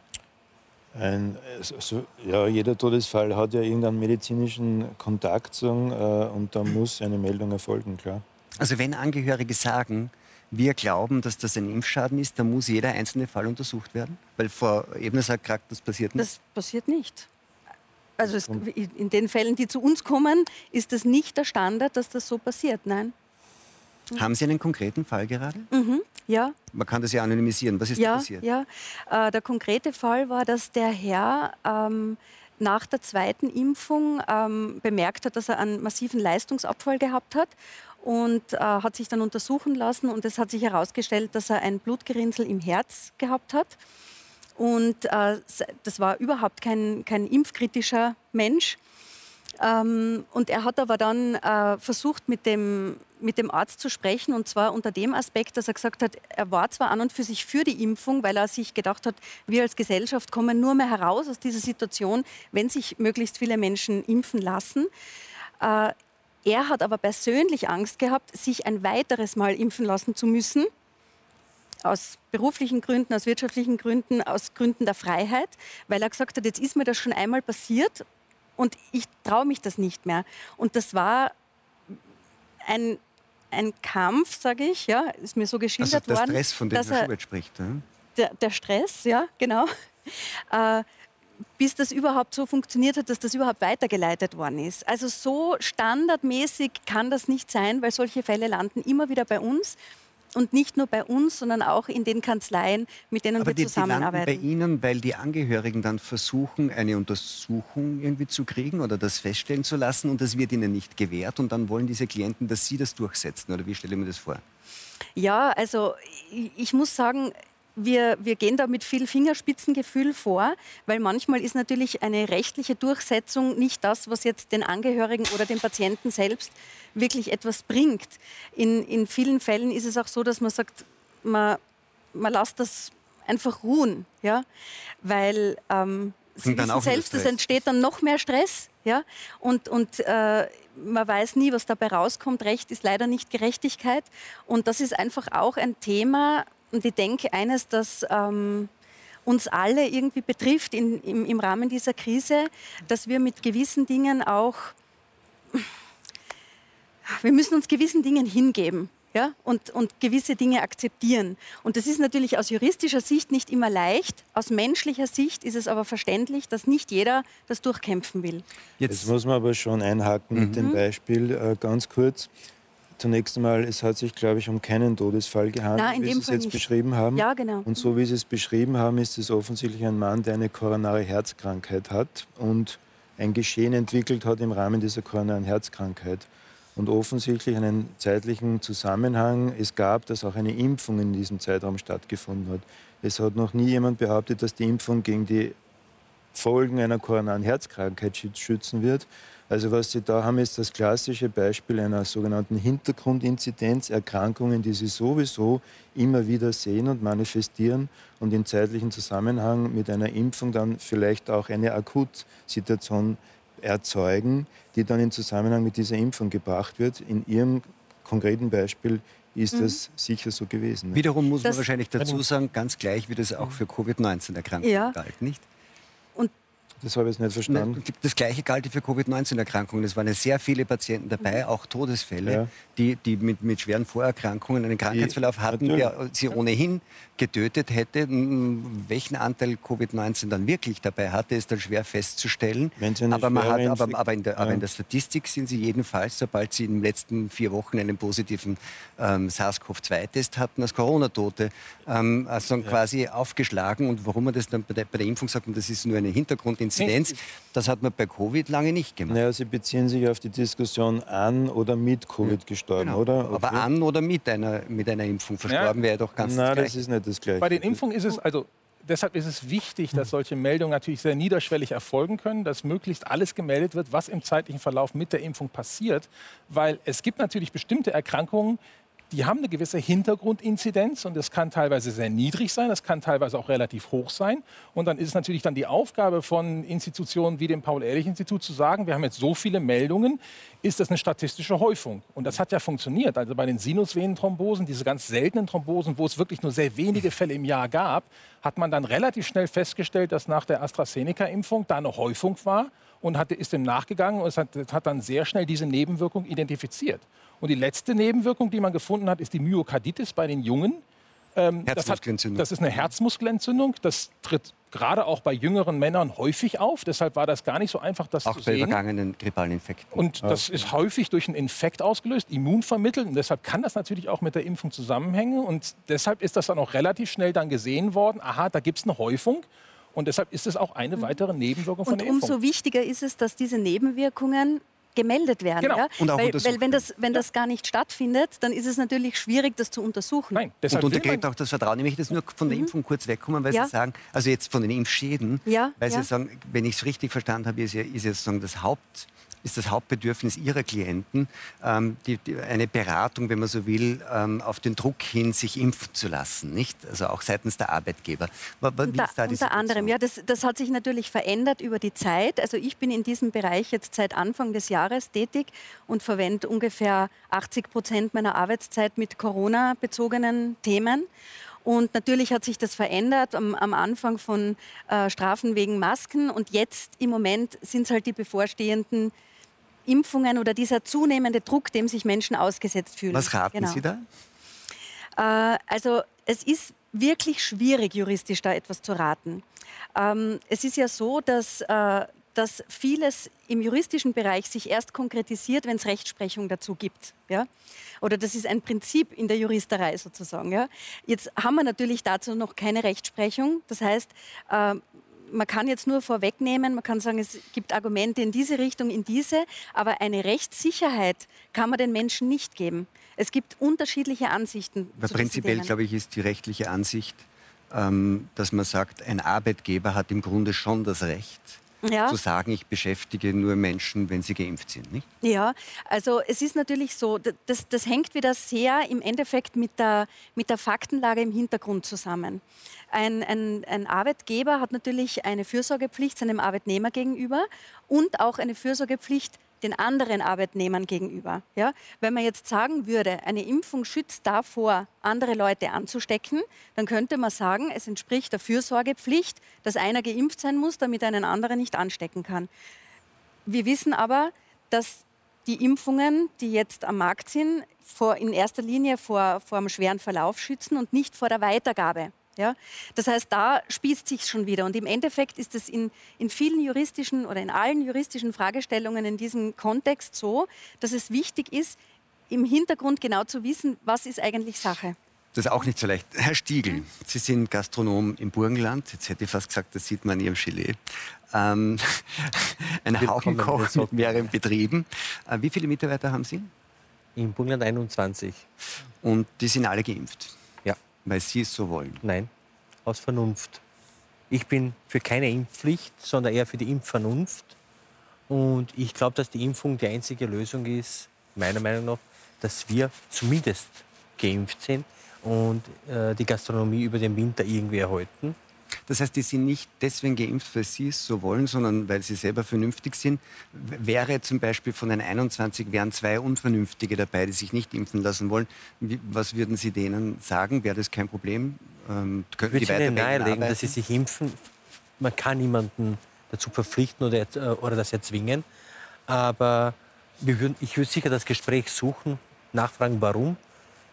Ein, also, so- ja, jeder Todesfall hat ja irgendeinen medizinischen Kontakt sagen, äh, und da muss eine Meldung erfolgen, klar. Also wenn Angehörige sagen, wir glauben, dass das ein Impfschaden ist, dann muss jeder einzelne Fall untersucht werden? Weil Frau Ebner sagt gerade, das passiert nicht. das passiert nicht. Also es, in den Fällen, die zu uns kommen, ist das nicht der Standard, dass das so passiert. Nein. Haben Sie einen konkreten Fall gerade? Ja, Man kann das ja anonymisieren. Was ist da ja, passiert? ja. Äh, der konkrete Fall war, dass der Herr ähm, nach der zweiten Impfung ähm, bemerkt hat, dass er einen massiven Leistungsabfall gehabt hat und äh, hat sich dann untersuchen lassen und es hat sich herausgestellt, dass er ein Blutgerinnsel im Herz gehabt hat. Und äh, das war überhaupt kein, kein impfkritischer Mensch. Ähm, und er hat aber dann äh, versucht, mit dem, mit dem Arzt zu sprechen, und zwar unter dem Aspekt, dass er gesagt hat, er war zwar an und für sich für die Impfung, weil er sich gedacht hat, wir als Gesellschaft kommen nur mehr heraus aus dieser Situation, wenn sich möglichst viele Menschen impfen lassen. Äh, er hat aber persönlich Angst gehabt, sich ein weiteres Mal impfen lassen zu müssen aus beruflichen Gründen, aus wirtschaftlichen Gründen, aus Gründen der Freiheit, weil er gesagt hat, jetzt ist mir das schon einmal passiert und ich traue mich das nicht mehr. Und das war ein, ein Kampf, sage ich, ja, ist mir so geschildert also der worden. Der Stress, von dem Herr Schubert spricht. Ja? Der, der, Stress, ja, genau. Äh, bis das überhaupt so funktioniert hat, dass das überhaupt weitergeleitet worden ist. Also so standardmäßig kann das nicht sein, weil solche Fälle landen immer wieder bei uns und nicht nur bei uns, sondern auch in den Kanzleien, mit denen Aber wir die, zusammenarbeiten. Die bei Ihnen, weil die Angehörigen dann versuchen, eine Untersuchung irgendwie zu kriegen oder das feststellen zu lassen und das wird ihnen nicht gewährt und dann wollen diese Klienten, dass Sie das durchsetzen oder wie stelle ich mir das vor? Ja, also ich muss sagen, wir, wir gehen da mit viel Fingerspitzengefühl vor, weil manchmal ist natürlich eine rechtliche Durchsetzung nicht das, was jetzt den Angehörigen oder dem Patienten selbst wirklich etwas bringt. In, in vielen Fällen ist es auch so, dass man sagt, man, man lässt das einfach ruhen, ja? weil ähm, Sie wissen selbst, es entsteht dann noch mehr Stress. Ja? Und, und äh, man weiß nie, was dabei rauskommt. Recht ist leider nicht Gerechtigkeit. Und das ist einfach auch ein Thema, und ich denke eines, das ähm, uns alle irgendwie betrifft in, im, im Rahmen dieser Krise, dass wir mit gewissen Dingen auch, wir müssen uns gewissen Dingen hingeben. Ja, und, und gewisse Dinge akzeptieren. Und das ist natürlich aus juristischer Sicht nicht immer leicht. Aus menschlicher Sicht ist es aber verständlich, dass nicht jeder das durchkämpfen will. Jetzt muss man aber schon einhaken mhm. mit dem Beispiel äh, ganz kurz. Zunächst einmal, es hat sich, glaube ich, um keinen Todesfall gehandelt, Nein, wie Sie es jetzt nicht. beschrieben haben. Ja, genau. Und so wie Sie es beschrieben haben, ist es offensichtlich ein Mann, der eine koronare Herzkrankheit hat und ein Geschehen entwickelt hat im Rahmen dieser koronaren Herzkrankheit. Und offensichtlich einen zeitlichen Zusammenhang es gab, dass auch eine Impfung in diesem Zeitraum stattgefunden hat. Es hat noch nie jemand behauptet, dass die Impfung gegen die Folgen einer koronaren Herzkrankheit schützen wird. Also was Sie da haben, ist das klassische Beispiel einer sogenannten Hintergrundinzidenz, Erkrankungen, die Sie sowieso immer wieder sehen und manifestieren und in zeitlichen Zusammenhang mit einer Impfung dann vielleicht auch eine Akutsituation erzeugen, die dann in Zusammenhang mit dieser Impfung gebracht wird. In Ihrem konkreten Beispiel ist mhm. das sicher so gewesen. Wiederum muss das man wahrscheinlich dazu sagen, ganz gleich wie das auch für Covid-19-Erkrankungen ja. galt, nicht? Das habe ich jetzt nicht verstanden. Das Gleiche galt für Covid-19-Erkrankungen. Es waren sehr viele Patienten dabei, auch Todesfälle, ja. die, die mit, mit schweren Vorerkrankungen einen Krankheitsverlauf hatten, der sie ohnehin getötet hätte. Welchen Anteil Covid-19 dann wirklich dabei hatte, ist dann schwer festzustellen. Aber, man hat, aber, aber, in der, ja. aber in der Statistik sind sie jedenfalls, sobald sie in den letzten vier Wochen einen positiven ähm, SARS-CoV-2-Test hatten, als Corona-Tote ähm, also ja. quasi aufgeschlagen. Und warum man das dann bei der, bei der Impfung sagt, das ist nur eine Hintergrundinzidenz, das hat man bei Covid lange nicht gemacht. Naja, Sie beziehen sich auf die Diskussion an oder mit Covid ja. gestorben, genau. oder? Okay. Aber an oder mit einer, mit einer Impfung verstorben wäre doch ganz Nein, das ist nicht das Gleiche. Bei den Impfungen ist es, also deshalb ist es wichtig, dass solche Meldungen natürlich sehr niederschwellig erfolgen können, dass möglichst alles gemeldet wird, was im zeitlichen Verlauf mit der Impfung passiert. Weil es gibt natürlich bestimmte Erkrankungen, die haben eine gewisse Hintergrundinzidenz und das kann teilweise sehr niedrig sein, das kann teilweise auch relativ hoch sein. Und dann ist es natürlich dann die Aufgabe von Institutionen wie dem Paul-Ehrlich-Institut zu sagen, wir haben jetzt so viele Meldungen, ist das eine statistische Häufung? Und das hat ja funktioniert. Also bei den Sinusvenenthrombosen, diese ganz seltenen Thrombosen, wo es wirklich nur sehr wenige Fälle im Jahr gab, hat man dann relativ schnell festgestellt, dass nach der AstraZeneca-Impfung da eine Häufung war und hat, ist dem nachgegangen und hat, hat dann sehr schnell diese Nebenwirkung identifiziert. Und die letzte Nebenwirkung, die man gefunden hat, ist die Myokarditis bei den Jungen. Ähm, Herzmuskelentzündung. Das, hat, das, ist eine Herzmuskelentzündung. Das tritt gerade auch bei jüngeren Männern häufig auf. Deshalb war das gar nicht so einfach, das auch zu sehen. Auch bei übergangenen grippalen Infekten. Und das ist häufig durch einen Infekt ausgelöst, immunvermittelt. Und deshalb kann das natürlich auch mit der Impfung zusammenhängen. Und deshalb ist das dann auch relativ schnell dann gesehen worden. Aha, da gibt es eine Häufung. Und deshalb ist es auch eine weitere Nebenwirkung von Und der Impfung. umso wichtiger ist es, dass diese Nebenwirkungen gemeldet werden. Genau. Ja? Und auch weil, weil wenn, das, wenn das gar nicht stattfindet, dann ist es natürlich schwierig, das zu untersuchen. Nein, Und deshalb man, untergräbt auch das Vertrauen. Ich möchte jetzt nur von der Impfung kurz wegkommen, weil Mhm. Ja. Sie sagen, also jetzt von den Impfschäden, Ja, weil ja. Sie sagen, wenn ich es richtig verstanden habe, ist ja, ist ja sozusagen das Haupt ist das Hauptbedürfnis Ihrer Klienten ähm, die, die, eine Beratung, wenn man so will, ähm, auf den Druck hin, sich impfen zu lassen, nicht? Also auch seitens der Arbeitgeber. Wie Unter, da unter anderem, ja, das, das hat sich natürlich verändert über die Zeit. Also ich bin in diesem Bereich jetzt seit Anfang des Jahres tätig und verwende ungefähr 80 Prozent meiner Arbeitszeit mit Corona-bezogenen Themen. Und natürlich hat sich das verändert am, am Anfang von äh, Strafen wegen Masken. Und jetzt im Moment sind es halt die bevorstehenden Impfungen oder dieser zunehmende Druck, dem sich Menschen ausgesetzt fühlen. Was raten Genau. Sie da? Äh, also es ist wirklich schwierig, juristisch da etwas zu raten. Ähm, es ist ja so, dass, äh, dass vieles im juristischen Bereich sich erst konkretisiert, wenn es Rechtsprechung dazu gibt. Ja? Oder das ist ein Prinzip in der Juristerei sozusagen. Ja? Jetzt haben wir natürlich dazu noch keine Rechtsprechung. Das heißt, äh, man kann jetzt nur vorwegnehmen, man kann sagen, es gibt Argumente in diese Richtung, in diese, aber eine Rechtssicherheit kann man den Menschen nicht geben. Es gibt unterschiedliche Ansichten. Diesen prinzipiell, glaube ich, ist die rechtliche Ansicht, ähm, dass man sagt, ein Arbeitgeber hat im Grunde schon das Recht, Ja. zu sagen, ich beschäftige nur Menschen, wenn sie geimpft sind. Nicht? Ja, also es ist natürlich so, das, das hängt wieder sehr im Endeffekt mit der, mit der Faktenlage im Hintergrund zusammen. Ein, ein, ein Arbeitgeber hat natürlich eine Fürsorgepflicht seinem Arbeitnehmer gegenüber und auch eine Fürsorgepflicht den anderen Arbeitnehmern gegenüber. Ja? Wenn man jetzt sagen würde, eine Impfung schützt davor, andere Leute anzustecken, dann könnte man sagen, es entspricht der Fürsorgepflicht, dass einer geimpft sein muss, damit einen anderen nicht anstecken kann. Wir wissen aber, dass die Impfungen, die jetzt am Markt sind, vor, in erster Linie vor, vor einem schweren Verlauf schützen und nicht vor der Weitergabe. Ja? Das heißt, da spießt sich schon wieder. Und im Endeffekt ist es in, in vielen juristischen oder in allen juristischen Fragestellungen in diesem Kontext so, dass es wichtig ist, im Hintergrund genau zu wissen, was ist eigentlich Sache. Das ist auch nicht so leicht. Herr Stiegel, Sie sind Gastronom im Burgenland. Jetzt hätte ich fast gesagt, das sieht man in Ihrem Gelee. Ähm, ein Haubenkoch mit mehreren Betrieben. Äh, wie viele Mitarbeiter haben Sie? Im Burgenland 21. Und die sind alle geimpft, weil Sie es so wollen. nein, aus Vernunft. Ich bin für keine Impfpflicht, sondern eher für die Impfvernunft. Und ich glaube, dass die Impfung die einzige Lösung ist, meiner Meinung nach, dass wir zumindest geimpft sind und äh, die Gastronomie über den Winter irgendwie erhalten. Das heißt, die sind nicht deswegen geimpft, weil Sie es so wollen, sondern weil sie selber vernünftig sind. Wäre zum Beispiel von den 21 wären zwei Unvernünftige dabei, die sich nicht impfen lassen wollen. Was würden Sie denen sagen? Wäre das kein Problem? Ähm, Ich könnten würde die Ihnen nahelegen, dass Sie sich impfen. Man kann niemanden dazu verpflichten oder, äh, oder das erzwingen. Aber würden, ich würde sicher das Gespräch suchen, nachfragen, warum.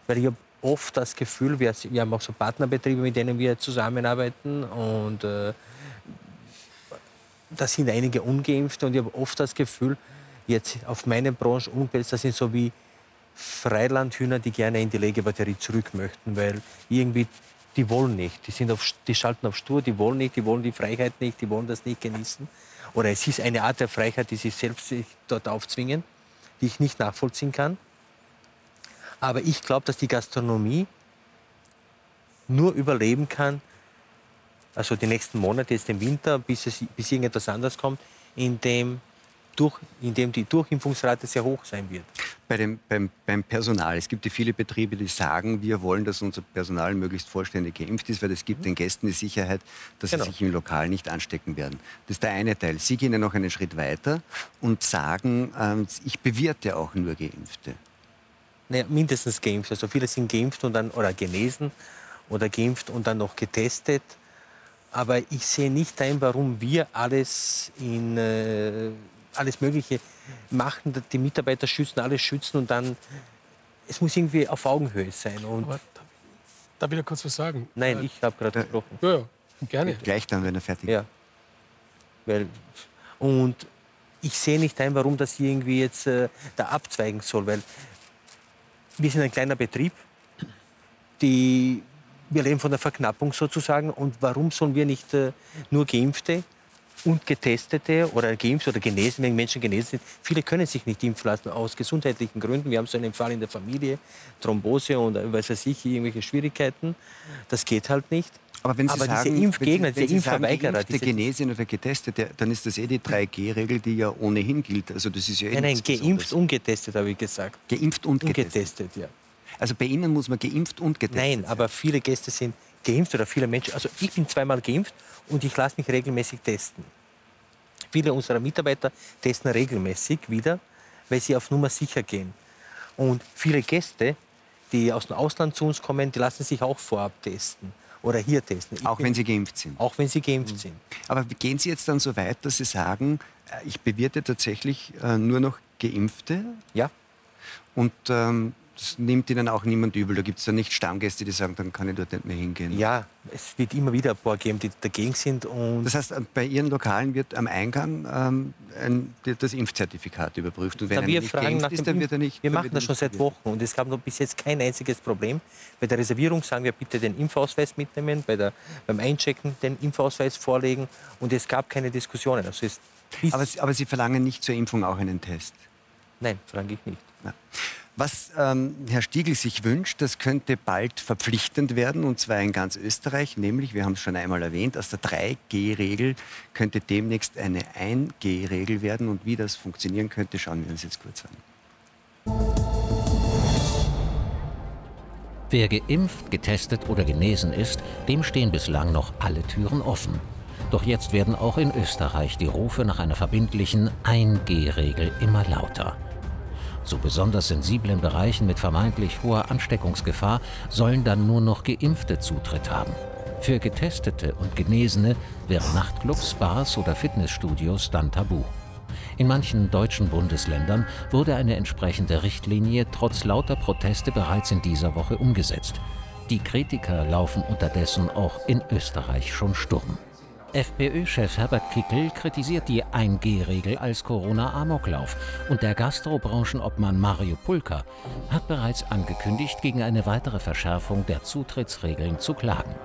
Weil ich habe oft das Gefühl, wir, wir haben auch so Partnerbetriebe, mit denen wir zusammenarbeiten. Und äh, da sind einige Ungeimpfte. Und ich habe oft das Gefühl, jetzt auf meine Branche umgesetzt, das sind so wie Freilandhühner, die gerne in die Legebatterie zurück möchten, weil irgendwie die wollen nicht, die, sind auf, die schalten auf stur, die wollen nicht, die wollen die Freiheit nicht, die wollen das nicht genießen. Oder es ist eine Art der Freiheit, die sie selbst dort aufzwingen, die ich nicht nachvollziehen kann. Aber ich glaube, dass die Gastronomie nur überleben kann, also die nächsten Monate, jetzt im Winter, bis, es, bis irgendetwas anderes kommt, indem, durch, indem die Durchimpfungsrate sehr hoch sein wird. Bei dem, beim, beim Personal. Es gibt ja viele Betriebe, die sagen, wir wollen, dass unser Personal möglichst vollständig geimpft ist, weil es gibt den Gästen die Sicherheit, dass Genau. sie sich im Lokal nicht anstecken werden. Das ist der eine Teil. Sie gehen ja noch einen Schritt weiter und sagen, ähm, ich bewirte auch nur Geimpfte. Naja, mindestens geimpft. Also viele sind geimpft und dann, oder genesen oder geimpft und dann noch getestet. Aber ich sehe nicht ein, warum wir alles in äh, alles Mögliche machen, die Mitarbeiter schützen, alles schützen und dann es muss irgendwie auf Augenhöhe sein. Und Aber darf, darf ich da kurz was sagen? nein, Äh, ich habe gerade gesprochen. Ja, ja, gerne. Gleich dann, wenn er fertig ist. Ja. Weil, und ich sehe nicht ein, warum das irgendwie jetzt äh, da abzweigen soll, weil wir sind ein kleiner Betrieb. Die, wir leben von der Verknappung sozusagen. Und warum sollen wir nicht äh, nur Geimpfte und Getestete oder geimpft oder genesen, wenn Menschen genesen sind. Viele können sich nicht impfen lassen aus gesundheitlichen Gründen. Wir haben so einen Fall in der Familie, Thrombose und äh, weiß was ich, irgendwelche Schwierigkeiten. Das geht halt nicht. Aber wenn Sie Aber sagen, diese Impfgegner, wenn Sie, wenn diese Sie sagen, Impfverweigerer, geimpfte, genesen oder getestet, dann ist das eh die 3G-Regel, die ja ohnehin gilt. Also das ist ja eh Nein, nein, geimpft, Besonderes. ungetestet, habe ich gesagt. Geimpft und getestet. Ungetestet, ja. Also bei Ihnen muss man geimpft und getestet Nein, sein. aber viele Gäste sind geimpft oder viele Menschen. Also ich bin zweimal geimpft und ich lasse mich regelmäßig testen. Viele unserer Mitarbeiter testen regelmäßig wieder, weil sie auf Nummer sicher gehen. Und viele Gäste, die aus dem Ausland zu uns kommen, die lassen sich auch vorab testen oder hier testen. Ich Auch bin- wenn Sie geimpft sind. auch wenn sie geimpft sind. Aber gehen Sie jetzt dann so weit, dass Sie sagen, äh, ich bewirte tatsächlich äh, nur noch Geimpfte Ja, und ähm, das nimmt Ihnen auch niemand übel. Da gibt es dann nicht Stammgäste, die sagen, dann kann ich dort nicht mehr hingehen. ja, es wird immer wieder ein paar geben, die dagegen sind. Das heißt, bei Ihren Lokalen wird am Eingang ähm, ein, das Impfzertifikat überprüft. Und wenn Na, wir nicht fragen nach ist, dann wird er nicht. Wir machen das schon seit. Wochen und es gab noch bis jetzt kein einziges Problem. Bei der Reservierung sagen wir bitte den Impfausweis mitnehmen, bei der, beim Einchecken den Impfausweis vorlegen und es gab keine Diskussionen. Also Aber, Sie- aber Sie verlangen nicht zur Impfung auch einen Test. nein, verlange ich nicht. Ja. Was ähm, Herr Stiegel sich wünscht, das könnte bald verpflichtend werden, und zwar in ganz Österreich, nämlich, wir haben es schon einmal erwähnt, aus der 3G-Regel könnte demnächst eine 1G-Regel werden. Und wie das funktionieren könnte, schauen wir uns jetzt kurz an. Wer geimpft, getestet oder genesen ist, dem stehen bislang noch alle Türen offen. Doch jetzt werden auch in Österreich die Rufe nach einer verbindlichen 1G-Regel immer lauter. Zu besonders sensiblen Bereichen mit vermeintlich hoher Ansteckungsgefahr sollen dann nur noch Geimpfte Zutritt haben. Für Getestete und Genesene wären Nachtclubs, Bars oder Fitnessstudios dann tabu. In manchen deutschen Bundesländern wurde eine entsprechende Richtlinie trotz lauter Proteste bereits in dieser Woche umgesetzt. Die Kritiker laufen unterdessen auch in Österreich schon Sturm. FPÖ-Chef Herbert Kickel kritisiert die 1G-Regel als Corona-Amoklauf und der Gastrobranchenobmann Mario Pulka hat bereits angekündigt, gegen eine weitere Verschärfung der Zutrittsregeln zu klagen.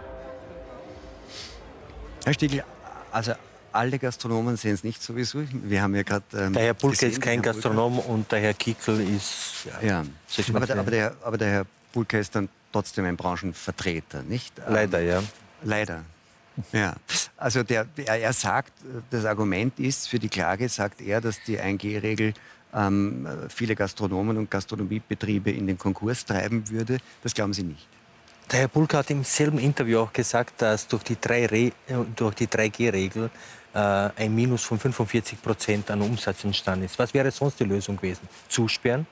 Herr Stiegel, also alle Gastronomen sehen es nicht sowieso. Wir haben ja gerade. Ähm, Der Herr Pulke gesehen, ist kein. Gastronom und der Herr Kickel ist... Ja, mal aber der, aber, der, aber der Herr Pulke ist dann trotzdem ein Branchenvertreter, nicht? Ähm, Leider, ja. Leider. Ja, also der, er, er sagt, das Argument ist, für die Klage sagt er, dass die 1G-Regel ähm, viele Gastronomen und Gastronomiebetriebe in den Konkurs treiben würde. Das glauben Sie nicht. Der Herr Pulke hat im selben Interview auch gesagt, dass durch die, 3 Re äh, durch die 3G-Regel äh, ein Minus von 45 Prozent an Umsatz entstanden ist. Was wäre sonst die Lösung gewesen? Zusperren?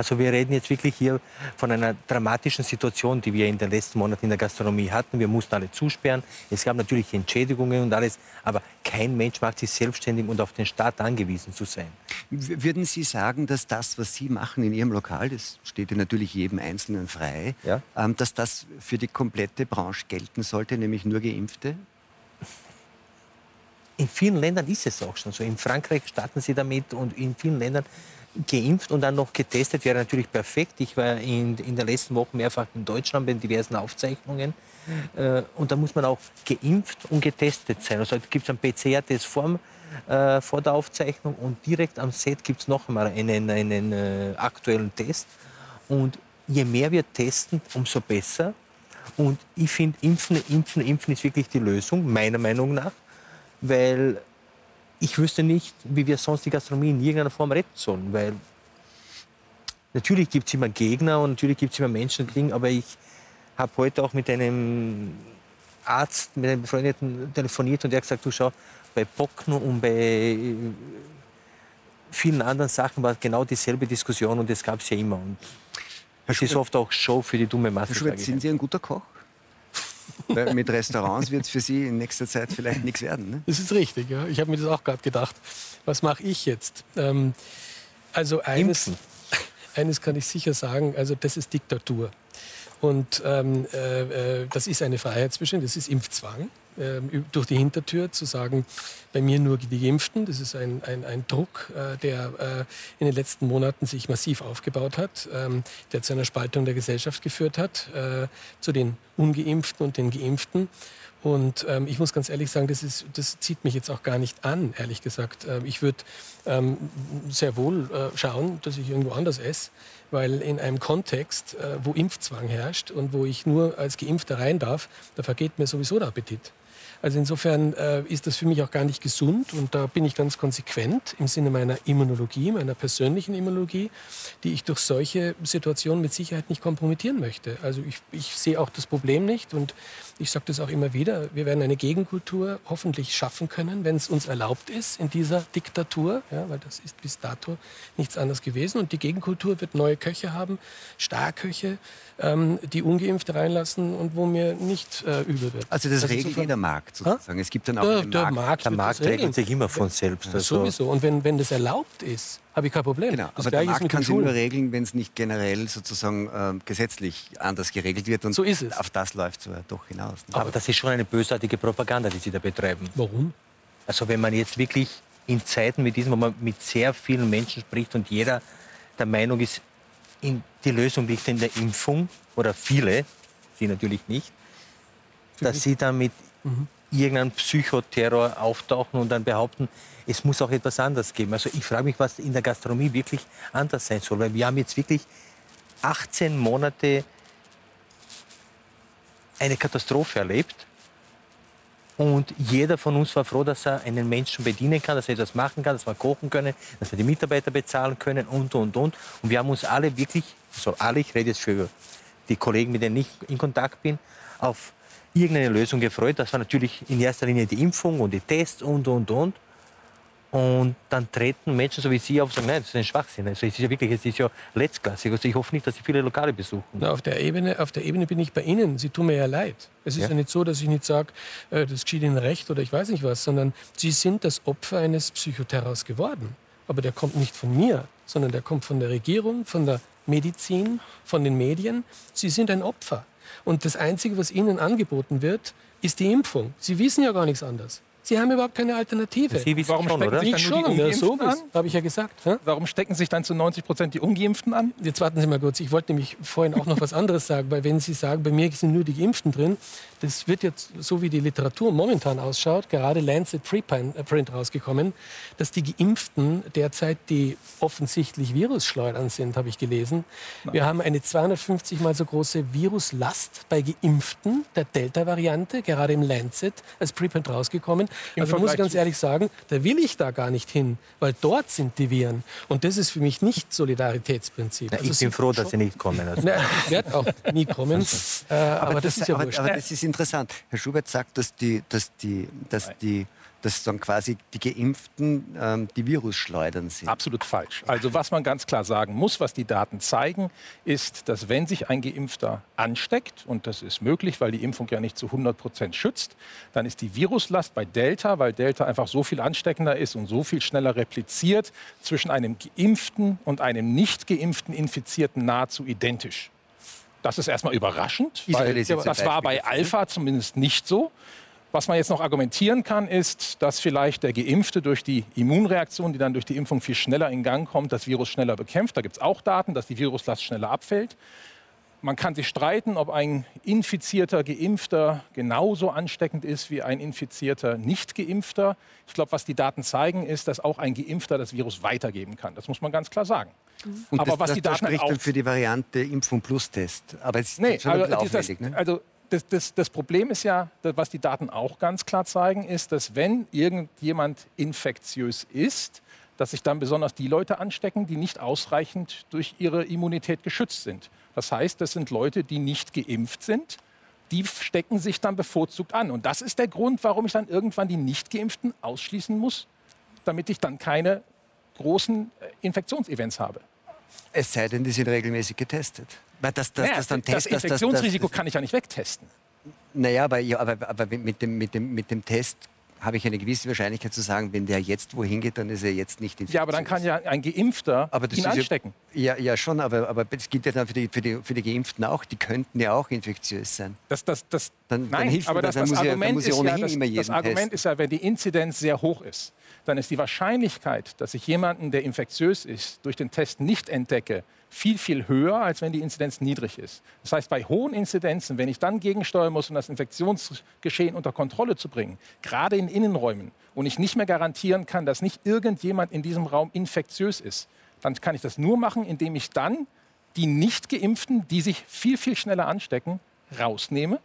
Also wir reden jetzt wirklich hier von einer dramatischen Situation, die wir in den letzten Monaten in der Gastronomie hatten. Wir mussten alle zusperren. Es gab natürlich Entschädigungen und alles, aber kein Mensch macht sich selbstständig und auf den Staat angewiesen zu sein. Würden Sie sagen, dass das, was Sie machen in Ihrem Lokal, das steht ja natürlich jedem Einzelnen frei, Ja. ähm, dass das für die komplette Branche gelten sollte, nämlich nur Geimpfte? In vielen Ländern ist es auch schon so. In Frankreich starten sie damit und in vielen Ländern geimpft und dann noch getestet wäre natürlich perfekt. Ich war in, in der letzten Woche mehrfach in Deutschland bei diversen Aufzeichnungen. Äh, und da muss man auch geimpft und getestet sein. Also gibt es einen PCR-Test vor, äh, vor der Aufzeichnung und direkt am Set gibt es noch einmal einen, einen äh, aktuellen Test. Und je mehr wir testen, umso besser. Und ich finde, impfen, impfen, impfen ist wirklich die Lösung, meiner Meinung nach. Weil ich wüsste nicht, wie wir sonst die Gastronomie in irgendeiner Form retten sollen. Weil natürlich gibt es immer Gegner und natürlich gibt es immer Menschen, die kriegen, aber ich habe heute auch mit einem Arzt, mit einem Befreundeten telefoniert und der hat gesagt, du schau, bei Pocken und bei äh, vielen anderen Sachen war genau dieselbe Diskussion und das gab es ja immer. Und es ist oft auch Show für die dumme Masse. Herr Schubert, sind Sie ein guter Koch? Weil mit Restaurants wird es für Sie in nächster Zeit vielleicht nichts werden. Ne? Das ist richtig, ja. Ich habe mir das auch gerade gedacht. Was mache ich jetzt? Ähm, also eines, Impfen. eines kann ich sicher sagen, also das ist Diktatur. Und ähm, äh, äh, das ist eine Freiheitszwischen, das ist Impfzwang. Ähm, durch die Hintertür zu sagen, bei mir nur die Geimpften. Das ist ein, ein, ein Druck, äh, der äh, in den letzten Monaten sich massiv aufgebaut hat, ähm, der zu einer Spaltung der Gesellschaft geführt hat, äh, zu den Ungeimpften und den Geimpften. Und ähm, ich muss ganz ehrlich sagen, das, ist, das zieht mich jetzt auch gar nicht an, ehrlich gesagt. Ähm, ich würde ähm, sehr wohl äh, schauen, dass ich irgendwo anders esse, weil in einem Kontext, äh, wo Impfzwang herrscht und wo ich nur als Geimpfter rein darf, da vergeht mir sowieso der Appetit. Also insofern äh, ist das für mich auch gar nicht gesund und da bin ich ganz konsequent im Sinne meiner Immunologie, meiner persönlichen Immunologie, die ich durch solche Situationen mit Sicherheit nicht kompromittieren möchte. Also ich, ich sehe auch das Problem nicht und ich sage das auch immer wieder, wir werden eine Gegenkultur hoffentlich schaffen können, wenn es uns erlaubt ist in dieser Diktatur, ja, weil das ist bis dato nichts anderes gewesen. Und die Gegenkultur wird neue Köche haben, Starköche, ähm, die Ungeimpfte reinlassen und wo mir nicht äh, übel wird. Also das also regelt jeder Markt sozusagen. Ha? Es gibt dann auch der, der Markt. Markt der Markt regelt sich immer von selbst. Also. Sowieso. Und wenn, wenn das erlaubt ist, habe ich kein Problem. Genau, das aber der Markt kann sich nur regeln, wenn es nicht generell sozusagen äh, gesetzlich anders geregelt wird. Und so ist es. auf das läuft es ja doch hinaus. Ne? Aber das ist schon eine bösartige Propaganda, die Sie da betreiben. Warum? Also wenn man jetzt wirklich in Zeiten wie diesen, wo man mit sehr vielen Menschen spricht und jeder der Meinung ist, die Lösung liegt in der Impfung, oder viele, Sie natürlich nicht, dass Sie dann mit mhm. irgendeinem Psychoterror auftauchen und dann behaupten, es muss auch etwas anderes geben. Also ich frage mich, was in der Gastronomie wirklich anders sein soll. Weil wir haben jetzt wirklich 18 Monate eine Katastrophe erlebt. Und jeder von uns war froh, dass er einen Menschen bedienen kann, dass er etwas machen kann, dass wir kochen können, dass wir die Mitarbeiter bezahlen können und, und, und. Und wir haben uns alle wirklich, so also alle, ich rede jetzt für die Kollegen, mit denen ich in Kontakt bin, auf irgendeine Lösung gefreut. Das war natürlich in erster Linie die Impfung und die Tests und, und, und. Und dann treten Menschen so wie Sie auf und sagen, nein, das ist ein Schwachsinn. Also es ist ja wirklich, es ist ja letztklassig. Also ich hoffe nicht, dass Sie viele Lokale besuchen. Na, auf, der Ebene, auf der Ebene bin ich bei Ihnen. Sie tun mir ja leid. Es ist ja, ja nicht so, dass ich nicht sage, äh, das geschieht Ihnen recht oder ich weiß nicht was, sondern Sie sind das Opfer eines Psychoterrors geworden. Aber der kommt nicht von mir, sondern der kommt von der Regierung, von der Medizin, von den Medien. Sie sind ein Opfer. Und das Einzige, was Ihnen angeboten wird, ist die Impfung. Sie wissen ja gar nichts anderes. Sie haben überhaupt keine Alternative. Sie wissen Warum schon, oder? Sich dann schon, die Ungeimpften ja, Habe ich ja gesagt. Ja? Warum stecken sich dann zu 90 Prozent die Ungeimpften an? Jetzt warten Sie mal kurz. Ich wollte nämlich vorhin auch noch was anderes sagen, weil wenn Sie sagen, bei mir sind nur die Geimpften drin, das wird jetzt, so wie die Literatur momentan ausschaut, gerade Lancet Preprint äh, rausgekommen, dass die Geimpften derzeit die offensichtlich Virusschleudern sind, habe ich gelesen. Nein. Wir haben eine 250 mal so große Viruslast bei Geimpften der Delta-Variante, gerade im Lancet als Preprint rausgekommen. Im also muss ich ganz ehrlich sagen, da will ich da gar nicht hin, weil dort sind die Viren. Und das ist für mich nicht Solidaritätsprinzip. Na, also ich bin froh, dass Sie nicht kommen. Also. Na, ich werde auch nie kommen. äh, aber, aber, das, das, ist ja aber, aber das ist interessant. Herr Schubert sagt, dass die, dass die, dass die dass dann quasi die Geimpften ähm, die Virusschleudern sind. Absolut falsch. Also was man ganz klar sagen muss, was die Daten zeigen, ist, dass wenn sich ein Geimpfter ansteckt, und das ist möglich, weil die Impfung ja nicht zu 100 Prozent schützt, dann ist die Viruslast bei Delta, weil Delta einfach so viel ansteckender ist und so viel schneller repliziert, zwischen einem Geimpften und einem nicht geimpften Infizierten nahezu identisch. Das ist erstmal überraschend, weil das war bei Alpha zumindest nicht so. Was man jetzt noch argumentieren kann, ist, dass vielleicht der Geimpfte durch die Immunreaktion, die dann durch die Impfung viel schneller in Gang kommt, das Virus schneller bekämpft. Da gibt es auch Daten, dass die Viruslast schneller abfällt. Man kann sich streiten, ob ein infizierter Geimpfter genauso ansteckend ist wie ein infizierter Nicht-Geimpfter. Ich glaube, was die Daten zeigen, ist, dass auch ein Geimpfter das Virus weitergeben kann. Das muss man ganz klar sagen. Und Aber das, was das, die Daten das spricht dann für die Variante Impfung plus Test. Aber es ist nee, schon also, das, ne? also das, das, das, Problem ist ja, was die Daten auch ganz klar zeigen, ist, dass wenn irgendjemand infektiös ist, dass sich dann besonders die Leute anstecken, die nicht ausreichend durch ihre Immunität geschützt sind. Das heißt, das sind Leute, die nicht geimpft sind, die stecken sich dann bevorzugt an. Und das ist der Grund, warum ich dann irgendwann die Nicht-Geimpften ausschließen muss, damit ich dann keine großen äh, Infektionsevents habe. Es sei denn, die sind regelmäßig getestet. Weil das, das, naja, das, dann das Infektionsrisiko kann ich ja nicht wegtesten. Naja, aber, ja, aber, aber mit, dem, mit, dem, mit dem Test habe ich eine gewisse Wahrscheinlichkeit zu sagen, wenn der jetzt wohin geht, dann ist er jetzt nicht infektiös. Ja, aber dann kann ja ein Geimpfter aber ihn anstecken. Ja, ja, schon, aber, aber das gilt ja dann für die, für, die, für die Geimpften auch. Die könnten ja auch infektiös sein. Das, das, das, Dann- dann nein, hilft aber das, das, dann das dann Argument ja ist ja, das, das Argument testen. ist ja, wenn die Inzidenz sehr hoch ist, dann ist die Wahrscheinlichkeit, dass ich jemanden, der infektiös ist, durch den Test nicht entdecke, viel, viel höher, als wenn die Inzidenz niedrig ist. Das heißt, bei hohen Inzidenzen, wenn ich dann gegensteuern muss, um das Infektionsgeschehen unter Kontrolle zu bringen, gerade in Innenräumen, und ich nicht mehr garantieren kann, dass nicht irgendjemand in diesem Raum infektiös ist, dann kann ich das nur machen, indem ich dann die Nicht-Geimpften, die sich viel, viel schneller anstecken, rausnehme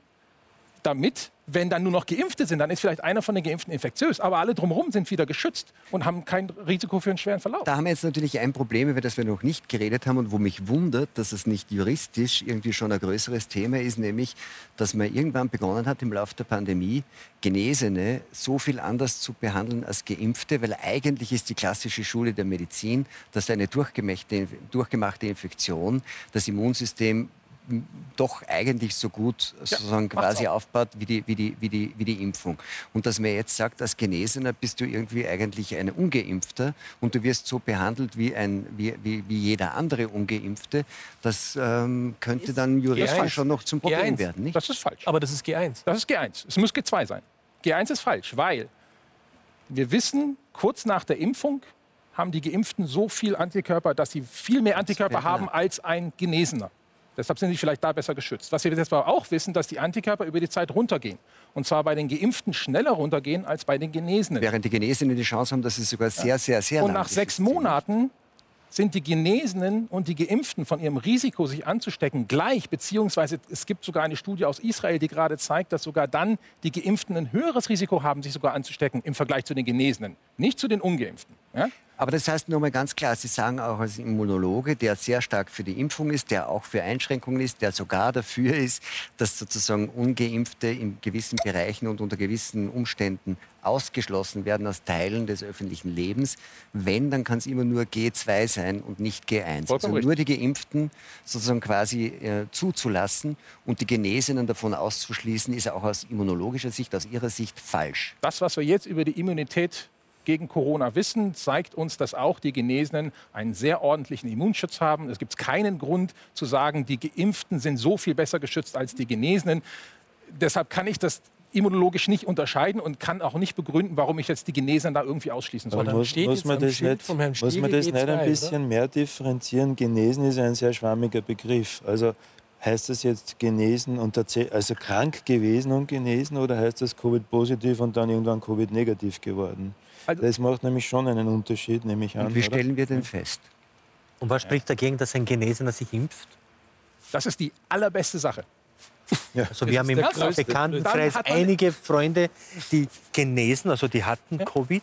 damit, wenn dann nur noch Geimpfte sind, dann ist vielleicht einer von den Geimpften infektiös, aber alle drumherum sind wieder geschützt und haben kein Risiko für einen schweren Verlauf. Da haben wir jetzt natürlich ein Problem, über das wir noch nicht geredet haben und wo mich wundert, dass es nicht juristisch irgendwie schon ein größeres Thema ist, nämlich, dass man irgendwann begonnen hat im Laufe der Pandemie, Genesene so viel anders zu behandeln als Geimpfte, weil eigentlich ist die klassische Schule der Medizin, dass eine durchgemachte, Infektion das Immunsystem doch eigentlich so gut sozusagen quasi aufbaut wie die, wie, die, wie, die, wie die Impfung. Und dass man jetzt sagt, als Genesener bist du irgendwie eigentlich ein Ungeimpfter und du wirst so behandelt wie, ein, wie, wie, wie jeder andere Ungeimpfte, das ähm, könnte dann juristisch G1. schon noch zum Problem G1. werden. Nicht? Das ist falsch. Aber das ist G1. Das ist G1. Es muss G2 sein. G1 ist falsch, weil wir wissen, kurz nach der Impfung haben die Geimpften so viel Antikörper, dass sie viel mehr Antikörper haben als ein Genesener. Deshalb sind sie vielleicht da besser geschützt. Was wir jetzt aber auch wissen, dass die Antikörper über die Zeit runtergehen. Und zwar bei den Geimpften schneller runtergehen als bei den Genesenen. Während die Genesenen die Chance haben, dass sie sogar sehr, sehr, sehr Und nach sechs. Monaten sind die Genesenen und die Geimpften von ihrem Risiko, sich anzustecken, gleich. Beziehungsweise es gibt sogar eine Studie aus Israel, die gerade zeigt, dass sogar dann die Geimpften ein höheres Risiko haben, sich sogar anzustecken im Vergleich zu den Genesenen. Nicht zu den Ungeimpften. Ja? Aber das heißt nur mal ganz klar, Sie sagen auch als Immunologe, der sehr stark für die Impfung ist, der auch für Einschränkungen ist, der sogar dafür ist, dass sozusagen Ungeimpfte in gewissen Bereichen und unter gewissen Umständen ausgeschlossen werden aus Teilen des öffentlichen Lebens. Wenn, dann kann es immer nur G2 sein und nicht G1. Vollkommen Also nur die Geimpften sozusagen quasi äh, zuzulassen und die Genesenen davon auszuschließen, ist auch aus immunologischer Sicht, aus Ihrer Sicht falsch. Das, was wir jetzt über die Immunität gegen Corona wissen, zeigt uns, dass auch die Genesenen einen sehr ordentlichen Immunschutz haben. Es gibt keinen Grund zu sagen, die Geimpften sind so viel besser geschützt als die Genesenen. Deshalb kann ich das immunologisch nicht unterscheiden und kann auch nicht begründen, warum ich jetzt die Genesenen da irgendwie ausschließen soll. Muss, steht muss man das Schild nicht, vom Herrn muss man das nicht G2, ein oder? bisschen mehr differenzieren? Genesen ist ein sehr schwammiger Begriff. Also heißt das jetzt genesen und tatsächlich, also krank gewesen und genesen oder heißt das Covid-positiv und dann irgendwann Covid-negativ geworden? Also- das macht nämlich schon einen Unterschied, nehme ich an. Und wie oder? stellen wir den fest? Und was spricht dagegen, dass ein Genesener sich impft? Das ist die allerbeste Sache. Also wir haben im Bekanntenkreis einige Freunde, die genesen, also die hatten Covid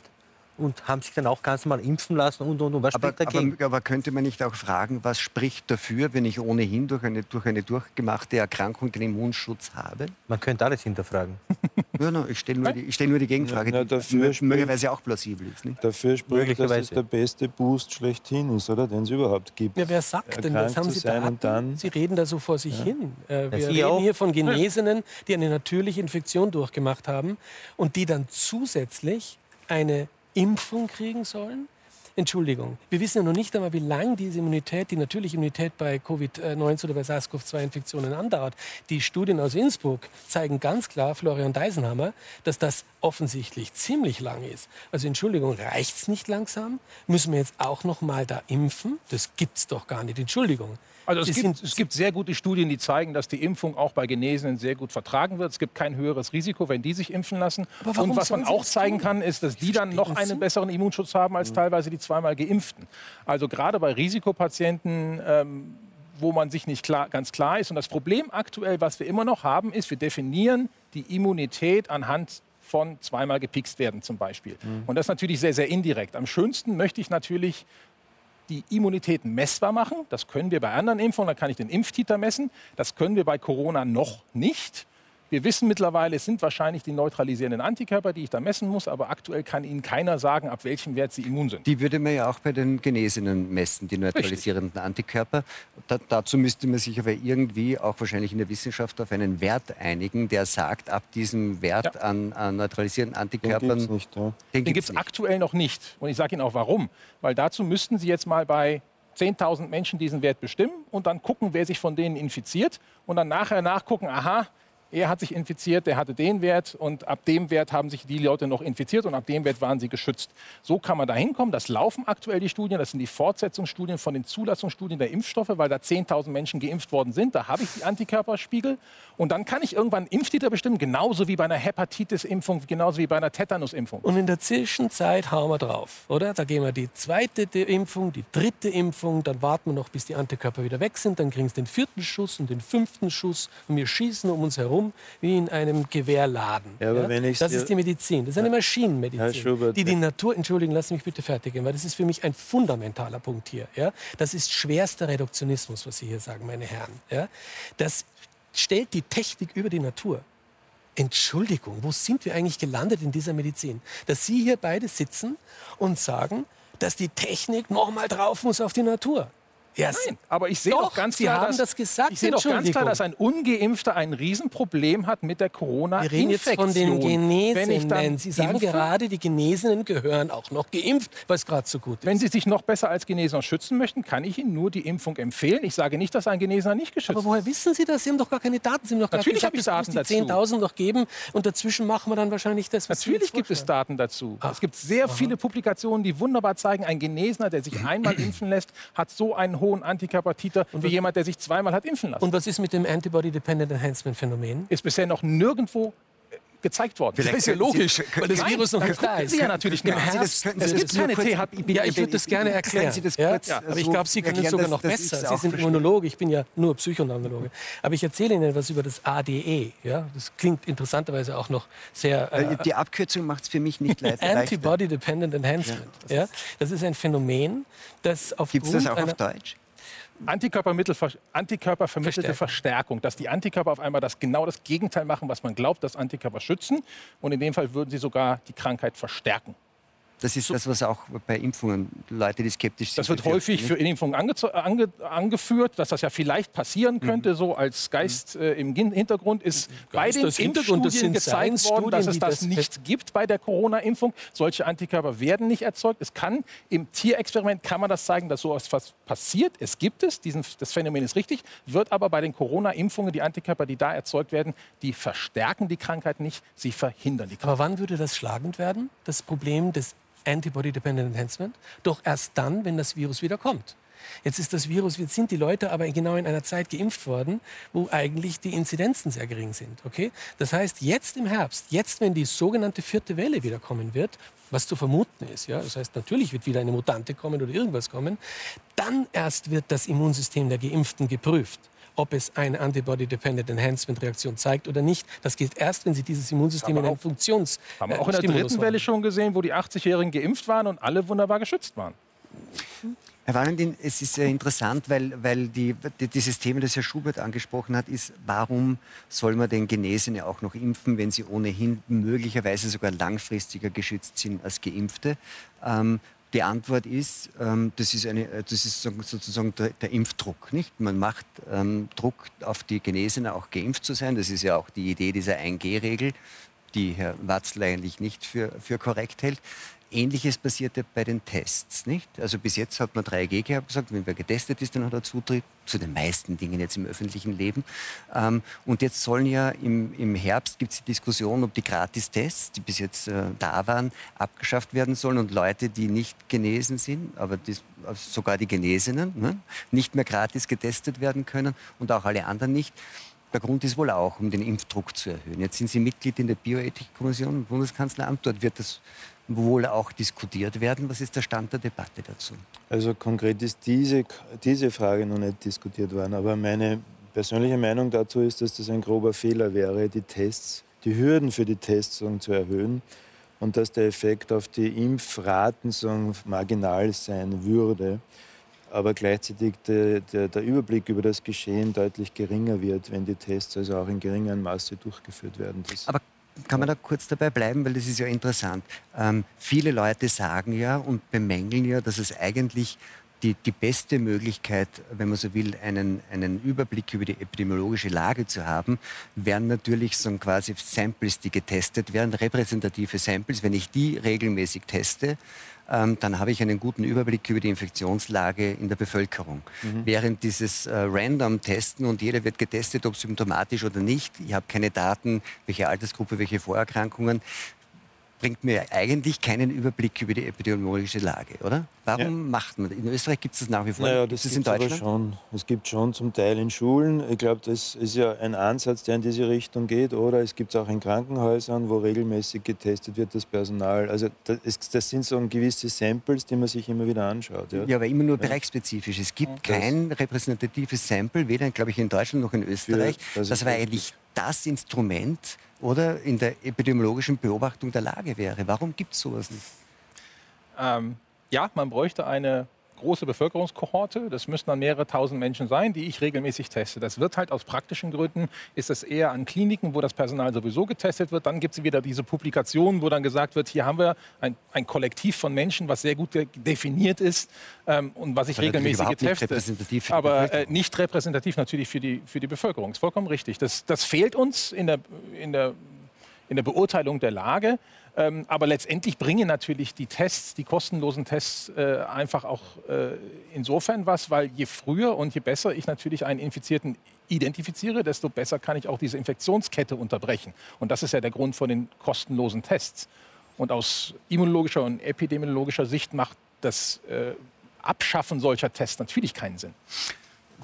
und haben sich dann auch ganz normal impfen lassen und, und, und. Was Aber, spricht dagegen? aber, aber könnte man nicht auch fragen, was spricht dafür, wenn ich ohnehin durch eine, durch eine durchgemachte Erkrankung den Immunschutz habe? Man könnte alles hinterfragen. Ja, no, ich stelle nur, die- ich stell nur die Gegenfrage, Ja, na, die spricht- möglicherweise auch plausibel ist. Nicht? Dafür spricht, dass es der beste Boost schlechthin ist, oder? Den es überhaupt gibt. Ja, wer sagt denn das? Haben Sie Daten? dann- Sie reden da so vor sich hin. Äh, wir Sie reden auch. hier von Genesenen, die eine natürliche Infektion durchgemacht haben und die dann zusätzlich eine Impfung kriegen sollen. Entschuldigung, wir wissen ja noch nicht einmal, wie lange diese Immunität, die natürliche Immunität bei Covid-19 oder bei SARS-CoV-2-Infektionen andauert. Die Studien aus Innsbruck zeigen ganz klar, Florian Deisenhammer, dass das offensichtlich ziemlich lang ist. Also Entschuldigung, reicht es nicht langsam? Müssen wir jetzt auch noch mal da impfen? Das gibt's doch gar nicht. Entschuldigung. Also es gibt, es gibt sehr gute Studien, die zeigen, dass die Impfung auch bei Genesenen sehr gut vertragen wird. Es gibt kein höheres Risiko, wenn die sich impfen lassen. Und was man auch zeigen tun? kann, ist, dass die dann noch einen besseren Immunschutz haben als teilweise die zweimal Geimpften. Also gerade bei Risikopatienten, ähm, wo man sich nicht klar, ganz klar ist. Und das Problem aktuell, was wir immer noch haben, ist, wir definieren die Immunität anhand von zweimal gepikst werden zum Beispiel. Und das ist natürlich sehr, sehr indirekt. Am schönsten möchte ich natürlich die Immunität messbar machen. Das können wir bei anderen Impfungen, da kann ich den Impftiter messen. Das können wir bei Corona noch nicht. Wir wissen mittlerweile, es sind wahrscheinlich die neutralisierenden Antikörper, die ich da messen muss, aber aktuell kann Ihnen keiner sagen, ab welchem Wert sie immun sind. Die würde man ja auch bei den Genesenen messen, die neutralisierenden Richtig. Antikörper. Da, dazu müsste man sich aber irgendwie auch wahrscheinlich in der Wissenschaft auf einen Wert einigen, der sagt, ab diesem Wert ja. an, an, neutralisierenden Antikörpern. Den gibt es ja. Den gibt es aktuell noch nicht. Und ich sage Ihnen auch warum. Weil dazu müssten Sie jetzt mal bei 10.000 Menschen diesen Wert bestimmen und dann gucken, wer sich von denen infiziert und dann nachher nachgucken, aha, er hat sich infiziert, der hatte den Wert und ab dem Wert haben sich die Leute noch infiziert und ab dem Wert waren sie geschützt. So kann man da hinkommen. Das laufen aktuell die Studien. Das sind die Fortsetzungsstudien von den Zulassungsstudien der Impfstoffe, weil da 10.000 Menschen geimpft worden sind. Da habe ich die Antikörperspiegel und dann kann ich irgendwann einen Impftiter bestimmen, genauso wie bei einer Hepatitis-Impfung, genauso wie bei einer Tetanus-Impfung. Und in der Zwischenzeit hauen wir drauf, oder? Da gehen wir die zweite Impfung, die dritte Impfung, dann warten wir noch, bis die Antikörper wieder weg sind, dann kriegen sie den vierten Schuss und den fünften Schuss und wir schießen um uns herum herum wie in einem Gewehrladen. Ja, ja? das ist die Medizin. Das ist eine Maschinenmedizin, die die Natur. Entschuldigen, lassen Sie mich bitte fertigen, weil das ist für mich ein fundamentaler Punkt hier. Ja? Das ist schwerster Reduktionismus, was Sie hier sagen, meine Herren. Ja? Das stellt die Technik über die Natur. Entschuldigung, wo sind wir eigentlich gelandet in dieser Medizin? Dass Sie hier beide sitzen und sagen, dass die Technik noch mal drauf muss auf die Natur. Ja, Nein, aber ich sehe doch, ganz klar, dass, das gesagt, ich sehe doch ganz klar, dass ein Ungeimpfter ein Riesenproblem hat mit der Corona-Infektion. Wir reden jetzt von den Genesenen. Sie sagen impfe, gerade, die Genesenen gehören auch noch geimpft, es gerade so gut ist. Wenn Sie sich noch besser als Genesener schützen möchten, kann ich Ihnen nur die Impfung empfehlen. Ich sage nicht, dass ein Genesener nicht geschützt ist. Aber woher wissen Sie das? Sie haben doch gar keine Daten. Sie haben doch Natürlich habe ich Daten dazu. 10.000 noch geben und dazwischen machen wir dann wahrscheinlich das, was Natürlich gibt es Daten dazu. Ach. Es gibt sehr Aha. viele Publikationen, die wunderbar zeigen, ein Genesener, der sich einmal impfen lässt, hat so einen hohen Antikörper Titer und wie jemand, der sich zweimal hat impfen lassen. Und was ist mit dem Antibody-Dependent Enhancement-Phänomen? Ist bisher noch nirgendwo gezeigt worden. Vielleicht das ist ja logisch, Sie, weil das Nein, Virus noch nicht da ist. Sie ja natürlich nicht. Es gibt keine THP. Ja, ich würde das gerne erklären. Das ja? Ja, aber ich glaube, Sie können es sogar noch besser. Sie sind Immunologe, ich bin ja nur Psychoneurologe. Aber ich erzähle Ihnen etwas über das ADE. Ja? Das klingt interessanterweise auch noch sehr... Äh, Die Abkürzung macht es für mich nicht leid. Antibody Dependent Enhancement. Ja, das ist ein Phänomen, das aufgrund Gibt es das auch auf Deutsch? Antikörpervermittelte Verstärkung, dass die Antikörper auf einmal das, genau das Gegenteil machen, was man glaubt, dass Antikörper schützen. Und in dem Fall würden sie sogar die Krankheit verstärken. Das ist das, was auch bei Impfungen Leute, die skeptisch sind. Das wird häufig für Impfungen ange ange angeführt, dass das ja vielleicht passieren mhm. könnte, mhm. so als Geist äh, im Hintergrund ist Geist bei den Impfstudien gezeigt worden, dass es das, das nicht gibt bei der Corona-Impfung. Solche Antikörper werden nicht erzeugt. Es kann im Tierexperiment kann man das zeigen, dass so etwas passiert. Es gibt es, diesen, das Phänomen ist richtig, wird aber bei den Corona-Impfungen die Antikörper, die da erzeugt werden, die verstärken die Krankheit nicht, sie verhindern die Krankheit. Aber wann würde das schlagend werden? Das Problem des Antibody-Dependent Enhancement, doch erst dann, wenn das Virus wieder kommt. Jetzt ist das Virus, jetzt sind die Leute aber genau in einer Zeit geimpft worden, wo eigentlich die Inzidenzen sehr gering sind. Okay? Das heißt, jetzt im Herbst, jetzt, wenn die sogenannte vierte Welle wieder kommen wird, was zu vermuten ist, ja, das heißt, natürlich wird wieder eine Mutante kommen oder irgendwas kommen, dann erst wird das Immunsystem der Geimpften geprüft ob es eine Antibody-Dependent Enhancement-Reaktion zeigt oder nicht. Das geht erst, wenn Sie dieses Immunsystem in einem Funktions... Haben wir auch in der dritten Welle schon gesehen, wo die 80-Jährigen geimpft waren und alle wunderbar geschützt waren. Herr Valentin, es ist sehr interessant, weil, weil die, die, dieses Thema, das Herr Schubert angesprochen hat, ist, warum soll man den Genesene auch noch impfen, wenn sie ohnehin möglicherweise sogar langfristiger geschützt sind als Geimpfte? Ähm, die Antwort ist, ähm, das ist, eine, äh, das ist sozusagen der, der Impfdruck. Nicht? Man macht ähm, Druck auf die Genesenen, auch geimpft zu sein. Das ist ja auch die Idee dieser 1G-Regel, die Herr Watzler eigentlich nicht für, für korrekt hält. Ähnliches passierte bei den Tests. Nicht? Also bis jetzt hat man 3G gehabt, gesagt, wenn wer getestet ist, dann hat er Zutritt zu den meisten Dingen jetzt im öffentlichen Leben. Ähm, und jetzt sollen ja im, im Herbst gibt es die Diskussion, ob die Gratistests, die bis jetzt äh, da waren, abgeschafft werden sollen und Leute, die nicht genesen sind, aber die, also sogar die Genesenen, ne, nicht mehr gratis getestet werden können und auch alle anderen nicht. Der Grund ist wohl auch, um den Impfdruck zu erhöhen. Jetzt sind Sie Mitglied in der Bioethikkommission im Bundeskanzleramt. Dort wird das wohl auch diskutiert werden. Was ist der Stand der Debatte dazu? Also konkret ist diese, diese Frage noch nicht diskutiert worden. Aber meine persönliche Meinung dazu ist, dass das ein grober Fehler wäre, die Tests, die Hürden für die Tests zu erhöhen und dass der Effekt auf die Impfraten marginal sein würde. aber gleichzeitig der, der, der, Überblick über das Geschehen deutlich geringer wird, wenn die Tests also auch in geringem Maße durchgeführt werden. Das aber kann man da kurz dabei bleiben, weil das ist ja interessant. Ähm, viele Leute sagen ja und bemängeln ja, dass es eigentlich die, die beste Möglichkeit, wenn man so will, einen, einen Überblick über die epidemiologische Lage zu haben, wären natürlich so quasi Samples, die getestet werden, repräsentative Samples. Wenn ich die regelmäßig teste, dann habe ich einen guten Überblick über die Infektionslage in der Bevölkerung. Mhm. Während dieses äh, Random-Testen und jeder wird getestet, ob symptomatisch oder nicht, ich habe keine Daten, welche Altersgruppe, welche Vorerkrankungen, bringt mir eigentlich keinen Überblick über die epidemiologische Lage, oder? Warum ja. macht man das? In Österreich gibt es das nach wie vor. Naja, das ist in Deutschland? schon. Es gibt schon zum Teil in Schulen. Ich glaube, das ist ja ein Ansatz, der in diese Richtung geht. Oder es gibt es auch in Krankenhäusern, wo regelmäßig getestet wird, das Personal. Also das, das sind so gewisse Samples, die man sich immer wieder anschaut. Ja, ja aber immer nur ja. bereichsspezifisch. Es gibt das kein repräsentatives Sample, weder, glaube ich, in Deutschland noch in Österreich. Für, das war eigentlich das Instrument, oder in der epidemiologischen Beobachtung der Lage wäre. Warum gibt es sowas nicht? Ähm, ja, man bräuchte eine große Bevölkerungskohorte. Das müssten dann mehrere tausend Menschen sein, die ich regelmäßig teste. Das wird halt aus praktischen Gründen, ist es eher an Kliniken, wo das Personal sowieso getestet wird. Dann gibt es wieder diese Publikationen, wo dann gesagt wird, hier haben wir ein, ein Kollektiv von Menschen, was sehr gut definiert ist ähm, und was ich Aber regelmäßig geteste. Aber äh, nicht repräsentativ natürlich für die, für die Bevölkerung. Das ist vollkommen richtig. Das, das fehlt uns in der, in der in der Beurteilung der Lage. Ähm, aber letztendlich bringen natürlich die Tests, die kostenlosen Tests, äh, einfach auch äh, insofern was, weil je früher und je besser ich natürlich einen Infizierten identifiziere, desto besser kann ich auch diese Infektionskette unterbrechen. Und das ist ja der Grund von den kostenlosen Tests. Und aus immunologischer und epidemiologischer Sicht macht das äh, Abschaffen solcher Tests natürlich keinen Sinn.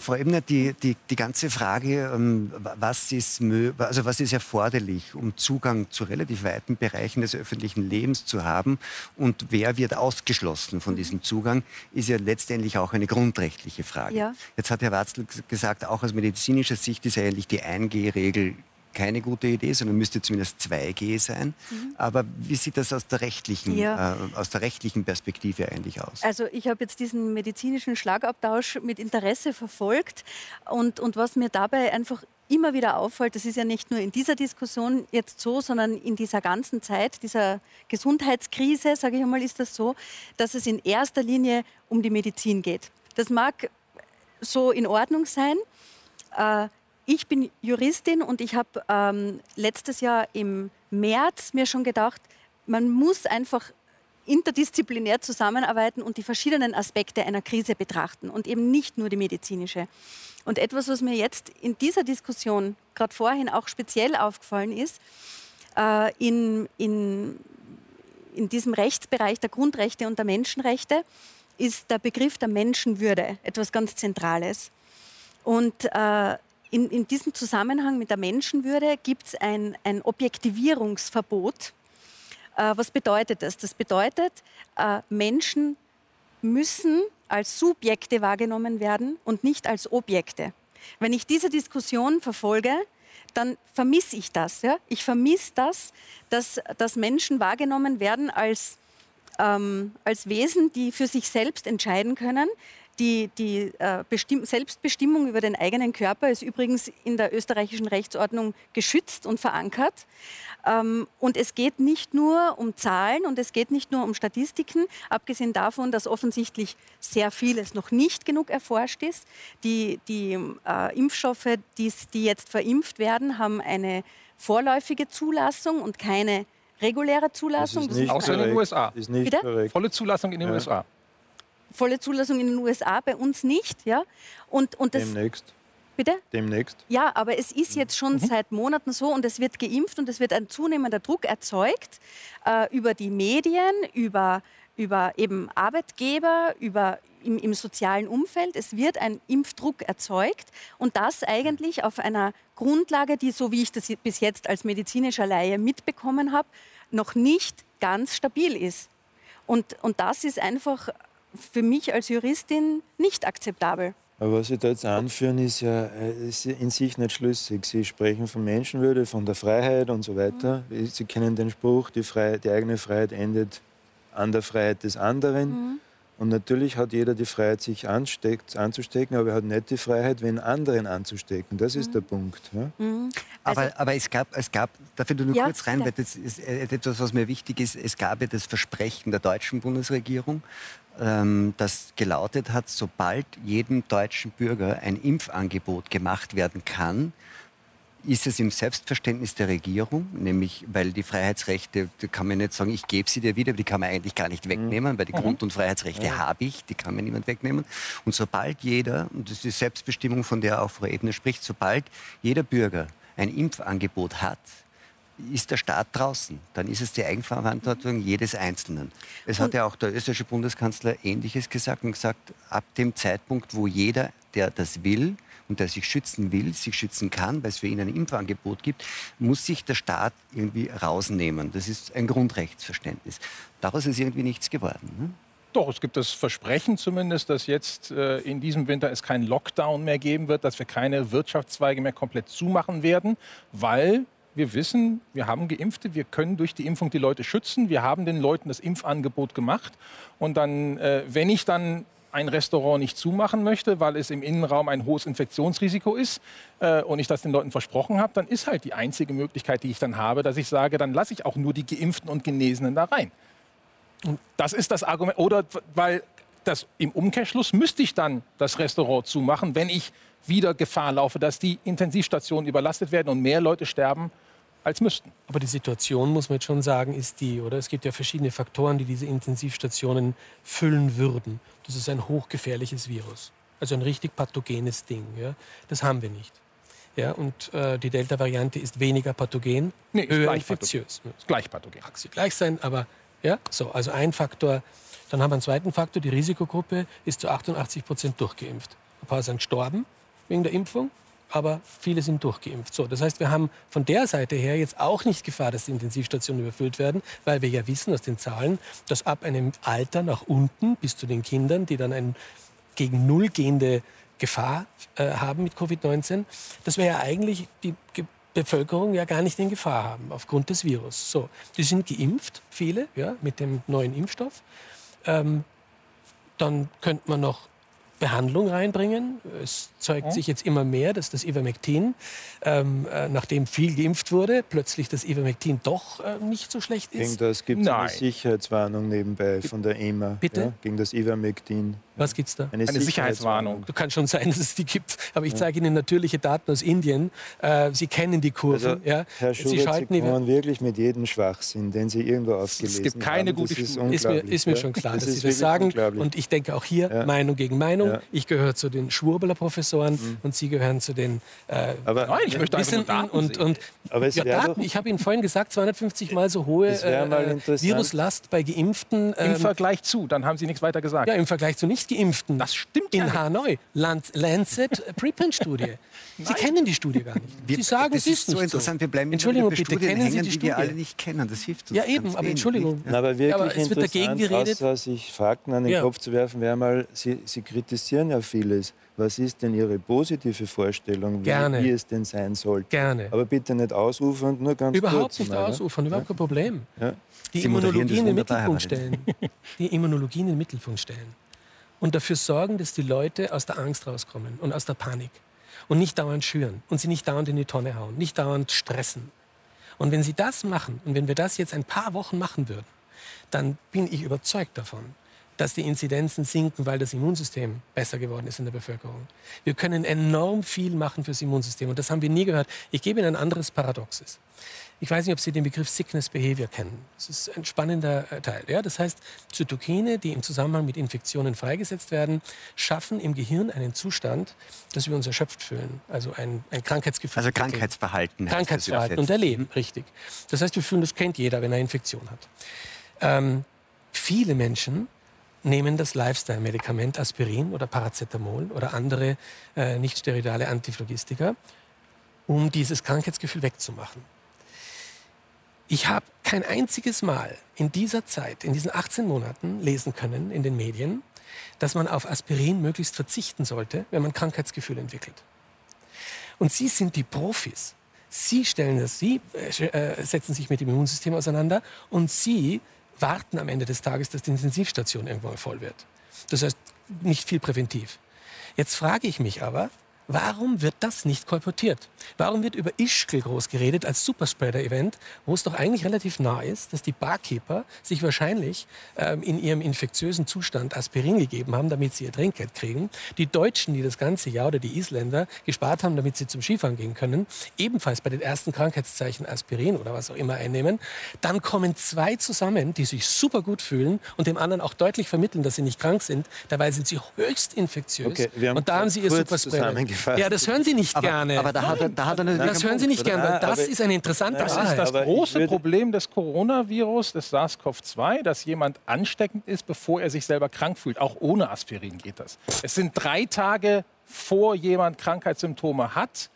Frau Ebner, die, die, die ganze Frage, ähm, was ist, also was ist erforderlich, um Zugang zu relativ weiten Bereichen des öffentlichen Lebens zu haben und wer wird ausgeschlossen von diesem Zugang, ist ja letztendlich auch eine grundrechtliche Frage. Ja. Jetzt hat Herr Watzl gesagt, auch aus medizinischer Sicht ist ja eigentlich die 1G-Regel keine gute Idee, sondern müsste zumindest 2G sein. Mhm. Aber wie sieht das aus der, rechtlichen, ja. äh, aus der rechtlichen Perspektive eigentlich aus? Also ich habe jetzt diesen medizinischen Schlagabtausch mit Interesse verfolgt und, und was mir dabei einfach immer wieder auffällt, das ist ja nicht nur in dieser Diskussion jetzt so, sondern in dieser ganzen Zeit, dieser Gesundheitskrise, sage ich einmal, ist das so, dass es in erster Linie um die Medizin geht. Das mag so in Ordnung sein. Äh, ich bin Juristin und ich habe ähm, letztes Jahr im März mir schon gedacht, man muss einfach interdisziplinär zusammenarbeiten und die verschiedenen Aspekte einer Krise betrachten und eben nicht nur die medizinische. Und etwas, was mir jetzt in dieser Diskussion gerade vorhin auch speziell aufgefallen ist, äh, in, in, in diesem Rechtsbereich der Grundrechte und der Menschenrechte, ist der Begriff der Menschenwürde etwas ganz Zentrales. Und äh, in, in diesem Zusammenhang mit der Menschenwürde gibt es ein, ein Objektivierungsverbot. Äh, was bedeutet das? Das bedeutet, äh, Menschen müssen als Subjekte wahrgenommen werden und nicht als Objekte. Wenn ich diese Diskussion verfolge, dann vermisse ich das. Ja? Ich vermisse das, dass, dass Menschen wahrgenommen werden als, ähm, als Wesen, die für sich selbst entscheiden können, die, die äh, Selbstbestimmung über den eigenen Körper ist übrigens in der österreichischen Rechtsordnung geschützt und verankert. Ähm, und es geht nicht nur um Zahlen und es geht nicht nur um Statistiken, abgesehen davon, dass offensichtlich sehr vieles noch nicht genug erforscht ist. Die, die äh, Impfstoffe, die, die jetzt verimpft werden, haben eine vorläufige Zulassung und keine reguläre Zulassung. Das ist nicht Außer in den USA. Ist nicht Volle Zulassung in den ja. USA volle Zulassung in den USA, bei uns nicht. Ja? Und, und das, Demnächst. Bitte? Demnächst. Ja, aber es ist jetzt schon mhm. seit Monaten so und es wird geimpft und es wird ein zunehmender Druck erzeugt äh, über die Medien, über, über eben Arbeitgeber, über im, im, sozialen Umfeld. Es wird ein Impfdruck erzeugt und das eigentlich auf einer Grundlage, die, so wie ich das bis jetzt als medizinischer Laie mitbekommen habe, noch nicht ganz stabil ist. Und, und das ist einfach für mich als Juristin nicht akzeptabel. Aber was Sie da jetzt anführen, ist ja äh, ist in sich nicht schlüssig. Sie sprechen von Menschenwürde, von der Freiheit und so weiter. Mhm. Sie kennen den Spruch, die, Freiheit, die eigene Freiheit endet an der Freiheit des anderen. Mhm. Und natürlich hat jeder die Freiheit, sich ansteckt, anzustecken, aber er hat nicht die Freiheit, wen anderen anzustecken. Das ist mhm. der Punkt. Ja? Mhm. Also aber, aber es, gab, es gab, darf ich nur ja, kurz rein, weil das ist etwas, was mir wichtig ist, es gab ja das Versprechen der deutschen Bundesregierung, ähm, das gelautet hat, sobald jedem deutschen Bürger ein Impfangebot gemacht werden kann, ist es im Selbstverständnis der Regierung, nämlich weil die Freiheitsrechte, da kann man nicht sagen, ich gebe sie dir wieder, die kann man eigentlich gar nicht wegnehmen, weil die mhm. Grund- und Freiheitsrechte ja. habe ich, die kann mir niemand wegnehmen. Und sobald jeder, und das ist die Selbstbestimmung, von der auch Frau Ebner spricht, sobald jeder Bürger ein Impfangebot hat, ist der Staat draußen. Dann ist es die Eigenverantwortung jedes Einzelnen. Es hat ja auch der österreichische Bundeskanzler Ähnliches gesagt und gesagt, ab dem Zeitpunkt, wo jeder, der das will, und der sich schützen will, sich schützen kann, weil es für ihn ein Impfangebot gibt, muss sich der Staat irgendwie rausnehmen. Das ist ein Grundrechtsverständnis. Daraus ist irgendwie nichts geworden. Ne? Doch, es gibt das Versprechen zumindest, dass jetzt äh, in diesem Winter es keinen Lockdown mehr geben wird, dass wir keine Wirtschaftszweige mehr komplett zumachen werden, weil wir wissen, wir haben Geimpfte, wir können durch die Impfung die Leute schützen, wir haben den Leuten das Impfangebot gemacht. Und dann, äh, wenn ich dann ein Restaurant nicht zumachen möchte, weil es im Innenraum ein hohes Infektionsrisiko ist äh, und ich das den Leuten versprochen habe, dann ist halt die einzige Möglichkeit, die ich dann habe, dass ich sage, dann lasse ich auch nur die Geimpften und Genesenen da rein. Und das ist das Argument. Oder weil das im Umkehrschluss müsste ich dann das Restaurant zumachen, wenn ich wieder Gefahr laufe, dass die Intensivstationen überlastet werden und mehr Leute sterben als müssten. Aber die Situation, muss man jetzt schon sagen, ist die, oder? Es gibt ja verschiedene Faktoren, die diese Intensivstationen füllen würden. Das ist ein hochgefährliches Virus. Also ein richtig pathogenes Ding. Ja? Das haben wir nicht. Ja, und äh, die Delta-Variante ist weniger pathogen, nee, ist höher infektiös. Pathogen. Ist gleich pathogen. Mag sie gleich sein, aber ja, so. Also ein Faktor. Dann haben wir einen zweiten Faktor. Die Risikogruppe ist zu 88 Prozent durchgeimpft. Ein paar sind gestorben wegen der Impfung aber viele sind durchgeimpft. So, das heißt, wir haben von der Seite her jetzt auch nicht Gefahr, dass die Intensivstationen überfüllt werden, weil wir ja wissen aus den Zahlen, dass ab einem Alter nach unten bis zu den Kindern, die dann eine gegen Null gehende Gefahr äh, haben mit Covid-19, dass wir ja eigentlich die Ge Bevölkerung ja gar nicht in Gefahr haben aufgrund des Virus. So, die sind geimpft, viele, ja, mit dem neuen Impfstoff. Ähm, dann könnte man noch Behandlung reinbringen. Es zeigt sich jetzt immer mehr, dass das Ivermectin, ähm, äh, nachdem viel geimpft wurde, plötzlich das Ivermectin doch äh, nicht so schlecht ist. Gegen das gibt es eine Sicherheitswarnung nebenbei von der EMA. Bitte? Ja, gegen das Ivermectin. Was gibt es da? Eine, Eine Sicherheitswarnung. Du kann schon sein, dass es die gibt, aber ich zeige Ihnen natürliche Daten aus Indien. Äh, Sie kennen die Kurven. Also, ja. Herr Schubert, Sie, schalten Sie kommen wirklich mit jedem Schwachsinn, den Sie irgendwo aufgelesen haben. Es gibt keine haben. gute ist, ist, mir, ist mir schon klar, das dass Sie das sagen. Und ich denke auch hier ja. Meinung gegen Meinung. Ja. Ich gehöre zu den Schwurbler-Professoren mhm. und Sie gehören zu den äh, aber, Nein, ich möchte Wissenden. Und, und, aber ja, Daten, ich habe Ihnen vorhin gesagt, 250 Mal so hohe äh, Viruslast bei Geimpften. Im ähm, Vergleich zu, dann haben Sie nichts weiter gesagt. Ja, im Vergleich zu Nicht-Geimpften. Das stimmt In ja Hanoi, Lancet Preprint-Studie. Sie kennen die Studie gar nicht. Wir, Sie sagen, das ist so interessant. Wir bleiben Entschuldigung, bitte Studien kennen hängen, Sie die Studie? die wir alle nicht kennen. Das hilft uns. Ja, eben, aber Entschuldigung. Ja. Aber wirklich aber es wird dagegen geredet. Außer sich Fakten an den ja. Kopf zu werfen, wäre mal, Sie, Sie kritisieren ja vieles. Was ist denn Ihre positive Vorstellung, wie, wie, es denn sein sollte? Gerne. Aber bitte nicht ausufern, nur ganz Überhaupt kurz. nicht mal, ausufern, ja? überhaupt kein Problem. Ja. Die Immunologie in den Mittelpunkt stellen. Die Immunologie in den Mittelpunkt stellen und dafür sorgen, dass die Leute aus der Angst rauskommen und aus der Panik und nicht dauernd schüren und sie nicht dauernd in die Tonne hauen, nicht dauernd stressen. Und wenn sie das machen und wenn wir das jetzt ein paar Wochen machen würden, dann bin ich überzeugt davon, dass die Inzidenzen sinken, weil das Immunsystem besser geworden ist in der Bevölkerung. Wir können enorm viel machen fürs Immunsystem und das haben wir nie gehört. Ich gebe Ihnen ein anderes Paradoxes. Ich weiß nicht, ob Sie den Begriff Sickness Behavior kennen. Das ist ein spannender äh, Teil. Ja? Das heißt, Zytokine, die im Zusammenhang mit Infektionen freigesetzt werden, schaffen im Gehirn einen Zustand, dass wir uns erschöpft fühlen. Also ein, ein Krankheitsgefühl. Also Krankheitsverhalten. Krankheitsverhalten und Erleben, richtig. Das heißt, wir fühlen, das kennt jeder, wenn er eine Infektion hat. Ähm, viele Menschen nehmen das Lifestyle-Medikament Aspirin oder Paracetamol oder andere äh, nicht steroidale Antiphlogistika, um dieses Krankheitsgefühl wegzumachen. Ich habe kein einziges Mal in dieser Zeit, in diesen 18 Monaten lesen können in den Medien, dass man auf Aspirin möglichst verzichten sollte, wenn man Krankheitsgefühle entwickelt. Und Sie sind die Profis. Sie stellen das, Sie äh, äh setzen sich mit dem Immunsystem auseinander und Sie warten am Ende des Tages, dass die Intensivstation irgendwann voll wird. Das heißt, nicht viel präventiv. Jetzt frage ich mich aber, Warum wird das nicht kolportiert? Warum wird über Ischgl groß geredet als Superspreader-Event, wo es doch eigentlich relativ nah ist, dass die Barkeeper sich wahrscheinlich ähm, in ihrem infektiösen Zustand Aspirin gegeben haben, damit sie ihr Trinkgeld kriegen. Die Deutschen, die das ganze Jahr oder die Isländer gespart haben, damit sie zum Skifahren gehen können, ebenfalls bei den ersten Krankheitszeichen Aspirin oder was auch immer einnehmen. Dann kommen zwei zusammen, die sich super gut fühlen und dem anderen auch deutlich vermitteln, dass sie nicht krank sind. Dabei sind sie höchst infektiös. Okay, und da haben sie ihr Superspreader gefasst. Ja, das hören Sie nicht aber, gerne. Aber da hat er, da hat er Das hören Sie nicht gerne, weil das ist ein interessanter Das ist das große Problem des Coronavirus, des SARS-CoV-2, dass jemand ansteckend ist, bevor er sich selber krank fühlt. Auch ohne Aspirin geht das. Es sind drei Tage, vor jemand Krankheitssymptome hat,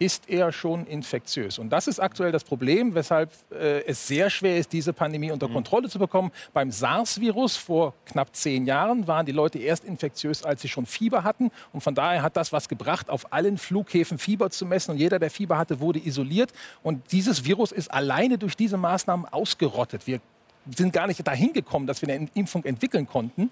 ist er schon infektiös. Und das ist aktuell das Problem, weshalb äh, es sehr schwer ist, diese Pandemie unter mhm. Kontrolle zu bekommen. Beim SARS-Virus vor knapp zehn Jahren waren die Leute erst infektiös, als sie schon Fieber hatten. Und von daher hat das was gebracht, auf allen Flughäfen Fieber zu messen. Und jeder, der Fieber hatte, wurde isoliert. Und dieses Virus ist alleine durch diese Maßnahmen ausgerottet. Wir sind gar nicht dahin gekommen, dass wir eine Impfung entwickeln konnten.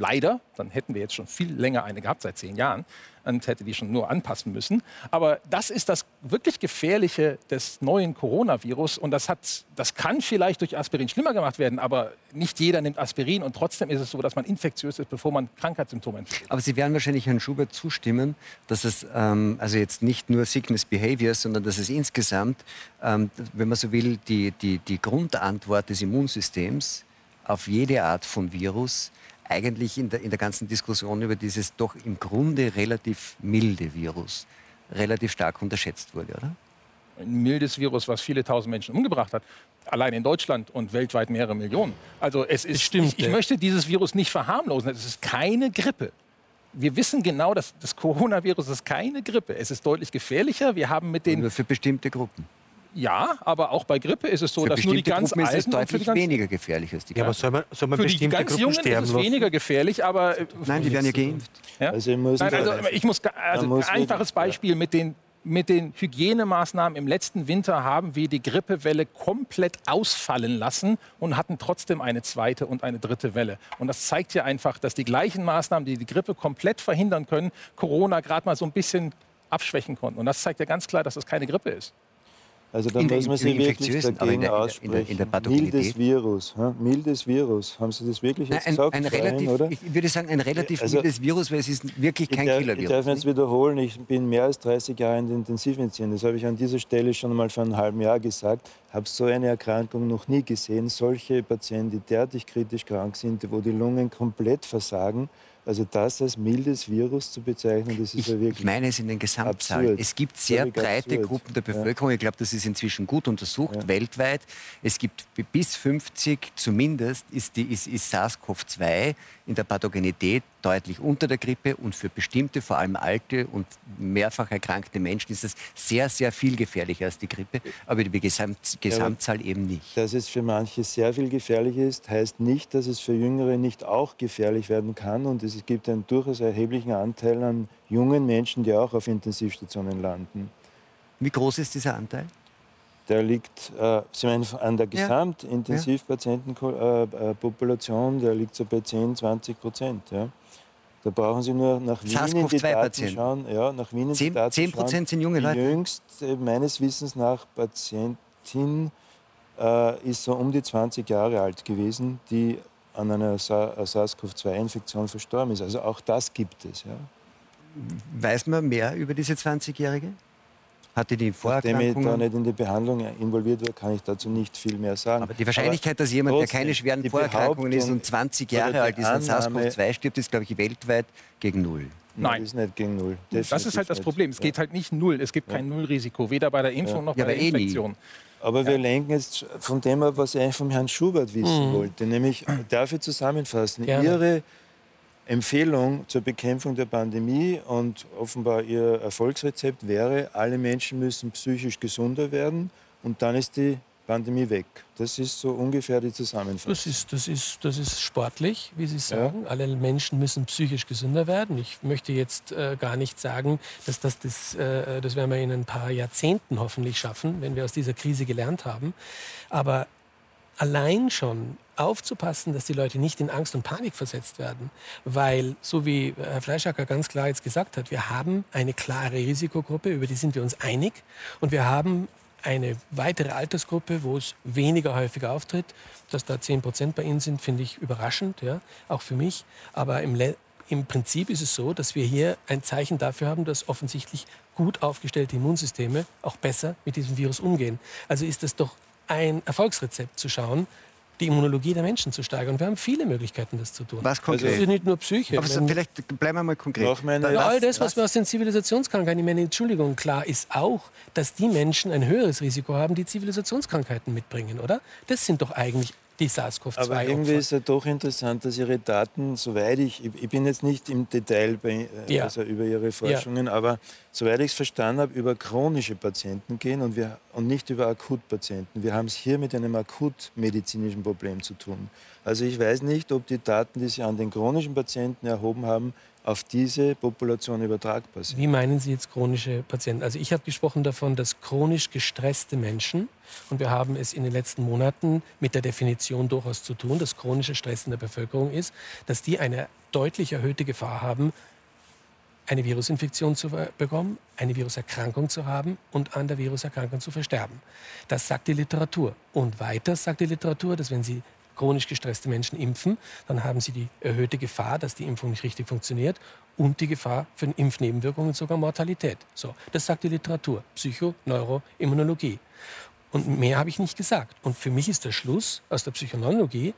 Leider, dann hätten wir jetzt schon viel länger eine gehabt, seit zehn Jahren, und hätte die schon nur anpassen müssen. Aber das ist das wirklich Gefährliche des neuen Coronavirus. Und das, hat, das kann vielleicht durch Aspirin schlimmer gemacht werden, aber nicht jeder nimmt Aspirin. Und trotzdem ist es so, dass man infektiös ist, bevor man Krankheitssymptome entwickelt. Aber Sie werden wahrscheinlich Herrn Schubert zustimmen, dass es ähm, also jetzt nicht nur Sickness Behavior, sondern dass es insgesamt, ähm, wenn man so will, die, die, die Grundantwort des Immunsystems auf jede Art von Virus eigentlich in der, in der ganzen Diskussion über dieses doch im Grunde relativ milde Virus relativ stark unterschätzt wurde, oder? Ein mildes Virus, was viele tausend Menschen umgebracht hat. Allein in Deutschland und weltweit mehrere Millionen. Also es ist, stimmt, ich, ich möchte dieses Virus nicht verharmlosen. Es ist keine Grippe. Wir wissen genau, dass das Coronavirus ist keine Grippe. Es ist deutlich gefährlicher. Wir haben mit den nur für bestimmte Gruppen. Ja, aber auch bei Grippe ist es so, für dass nur die ganz Gruppen Alten ist es deutlich weniger gefährlich als die Ja, aber soll man, soll man für die ganz Jungen ist es weniger gefährlich, aber äh, nein, die werden ja geimpft. Ja? Also, muss nein, also ich muss also muss ein einfaches Beispiel mit den mit den Hygienemaßnahmen im letzten Winter haben wir die Grippewelle komplett ausfallen lassen und hatten trotzdem eine zweite und eine dritte Welle. Und das zeigt ja einfach, dass die gleichen Maßnahmen, die die Grippe komplett verhindern können, Corona gerade mal so ein bisschen abschwächen konnten. Und das zeigt ja ganz klar, dass es das keine Grippe ist. Also da muss man sich wirklich dagegen aussprechen. In der, in der Mildes Virus. Hm? Mildes Virus. Haben Sie das wirklich jetzt Nein, gesagt? Ein, relativ, oder? Ich würde sagen, ein relativ also, mildes Virus, weil es ist wirklich kein Killer-Virus. Ich darf jetzt wiederholen, ich bin mehr als 30 Jahre in der Intensivmedizin. Das habe ich an dieser Stelle schon mal vor einem halben Jahr gesagt. Ich habe so eine Erkrankung noch nie gesehen. Solche Patienten, die derartig kritisch krank sind, wo die Lungen komplett versagen also das als mildes Virus zu bezeichnen, das ist ich, ja wirklich. Ich meine es in den Gesamtzahlen. Absurd. Es gibt sehr breite absurd. Gruppen der Bevölkerung. Ja. Ich glaube, das ist inzwischen gut untersucht, ja. weltweit. Es gibt bis 50 zumindest ist, ist, ist SARS-CoV-2 in der Pathogenität deutlich unter der Grippe und für bestimmte, vor allem alte und mehrfach erkrankte Menschen ist es sehr, sehr viel gefährlicher als die Grippe, aber die Gesamt Gesamtzahl ja, eben nicht. Dass es für manche sehr viel gefährlicher ist, heißt nicht, dass es für Jüngere nicht auch gefährlich werden kann und es gibt einen durchaus erheblichen Anteil an jungen Menschen, die auch auf Intensivstationen landen. Wie groß ist dieser Anteil? Der liegt äh, Sie meinen, an der Gesamtintensivpatientenpopulation, äh, der liegt so bei 10, 20 Prozent. Ja. Da brauchen Sie nur nach Wien in die Daten schauen. Ja, nach Wien 10, Daten 10 Prozent sind junge Leute? Die jüngste, meines Wissens nach, Patientin äh, ist so um die 20 Jahre alt gewesen, die an einer SARS-CoV-2-Infektion verstorben ist. Also auch das gibt es. Ja. Weiß man mehr über diese 20-Jährige? Hatte die Vorerkrankungen? Nachdem ich da nicht in die Behandlung involviert war, kann ich dazu nicht viel mehr sagen. Aber die Wahrscheinlichkeit, dass jemand, der keine schweren Vorerkrankungen ist und 20 Jahre alt ist an SARS-CoV-2 stirbt, ist, glaube ich, weltweit gegen Null. Nein. Das ist nicht gegen Null. Definitiv das ist halt das Problem. Es geht halt nicht Null. Es gibt kein Nullrisiko, weder bei der Impfung ja. noch bei ja, der eh Infektion. Aber wir lenken jetzt von dem ab, was ich eigentlich vom Herrn Schubert wissen mhm. wollte. Nämlich, darf ich zusammenfassen, Gerne. Ihre Empfehlung zur Bekämpfung der Pandemie und offenbar Ihr Erfolgsrezept wäre, alle Menschen müssen psychisch gesunder werden und dann ist die Pandemie weg. Das ist so ungefähr die Zusammenfassung. Das ist, das ist, das ist sportlich, wie Sie sagen. Ja. Alle Menschen müssen psychisch gesünder werden. Ich möchte jetzt äh, gar nicht sagen, dass das, das, äh, das werden wir in ein paar Jahrzehnten hoffentlich schaffen, wenn wir aus dieser Krise gelernt haben. Aber allein schon aufzupassen, dass die Leute nicht in Angst und Panik versetzt werden. Weil, so wie Herr Fleischacker ganz klar jetzt gesagt hat, wir haben eine klare Risikogruppe, über die sind wir uns einig. Und wir haben eine weitere Altersgruppe, wo es weniger häufig auftritt. Dass da 10 Prozent bei Ihnen sind, finde ich überraschend, ja, auch für mich. Aber im, im Prinzip ist es so, dass wir hier ein Zeichen dafür haben, dass offensichtlich gut aufgestellte Immunsysteme auch besser mit diesem Virus umgehen. Also ist das doch ein Erfolgsrezept zu schauen, die Immunologie der Menschen zu steigern. Und wir haben viele Möglichkeiten, das zu tun. Was konkret? Also, das ist nicht nur Psyche. Aber so, vielleicht bleiben wir mal konkret. Nach meine, ja, all das, was, was wir aus den Zivilisationskrankheiten, ich meine, Entschuldigung, klar ist auch, dass die Menschen ein höheres Risiko haben, die Zivilisationskrankheiten mitbringen, oder? Das sind doch eigentlich die SARS-CoV-2. Aber irgendwie ist es doch interessant, dass Ihre Daten, soweit ich, ich bin jetzt nicht im Detail bei, äh, ja. also über Ihre Forschungen, ja. aber soweit ich es verstanden habe, über chronische Patienten gehen und, wir, und nicht über Akutpatienten. Wir haben es hier mit einem akutmedizinischen Problem zu tun. Also ich weiß nicht, ob die Daten, die Sie an den chronischen Patienten erhoben haben, auf diese Population übertragbar sind. Wie meinen Sie jetzt chronische Patienten? Also ich habe gesprochen davon, dass chronisch gestresste Menschen, und wir haben es in den letzten Monaten mit der Definition durchaus zu tun, dass chronische Stress in der Bevölkerung ist, dass die eine deutlich erhöhte Gefahr haben, eine Virusinfektion zu bekommen, eine Viruserkrankung zu haben und an der Viruserkrankung zu versterben. Das sagt die Literatur. Und weiter sagt die Literatur, dass wenn Sie chronisch gestresste Menschen impfen, dann haben sie die erhöhte Gefahr, dass die Impfung nicht richtig funktioniert und die Gefahr für Impfnebenwirkungen und sogar Mortalität. So, das sagt die Literatur, Psycho, Neuro, Immunologie. Und mehr habe ich nicht gesagt. Und für mich ist der Schluss aus der Psychoneurologie,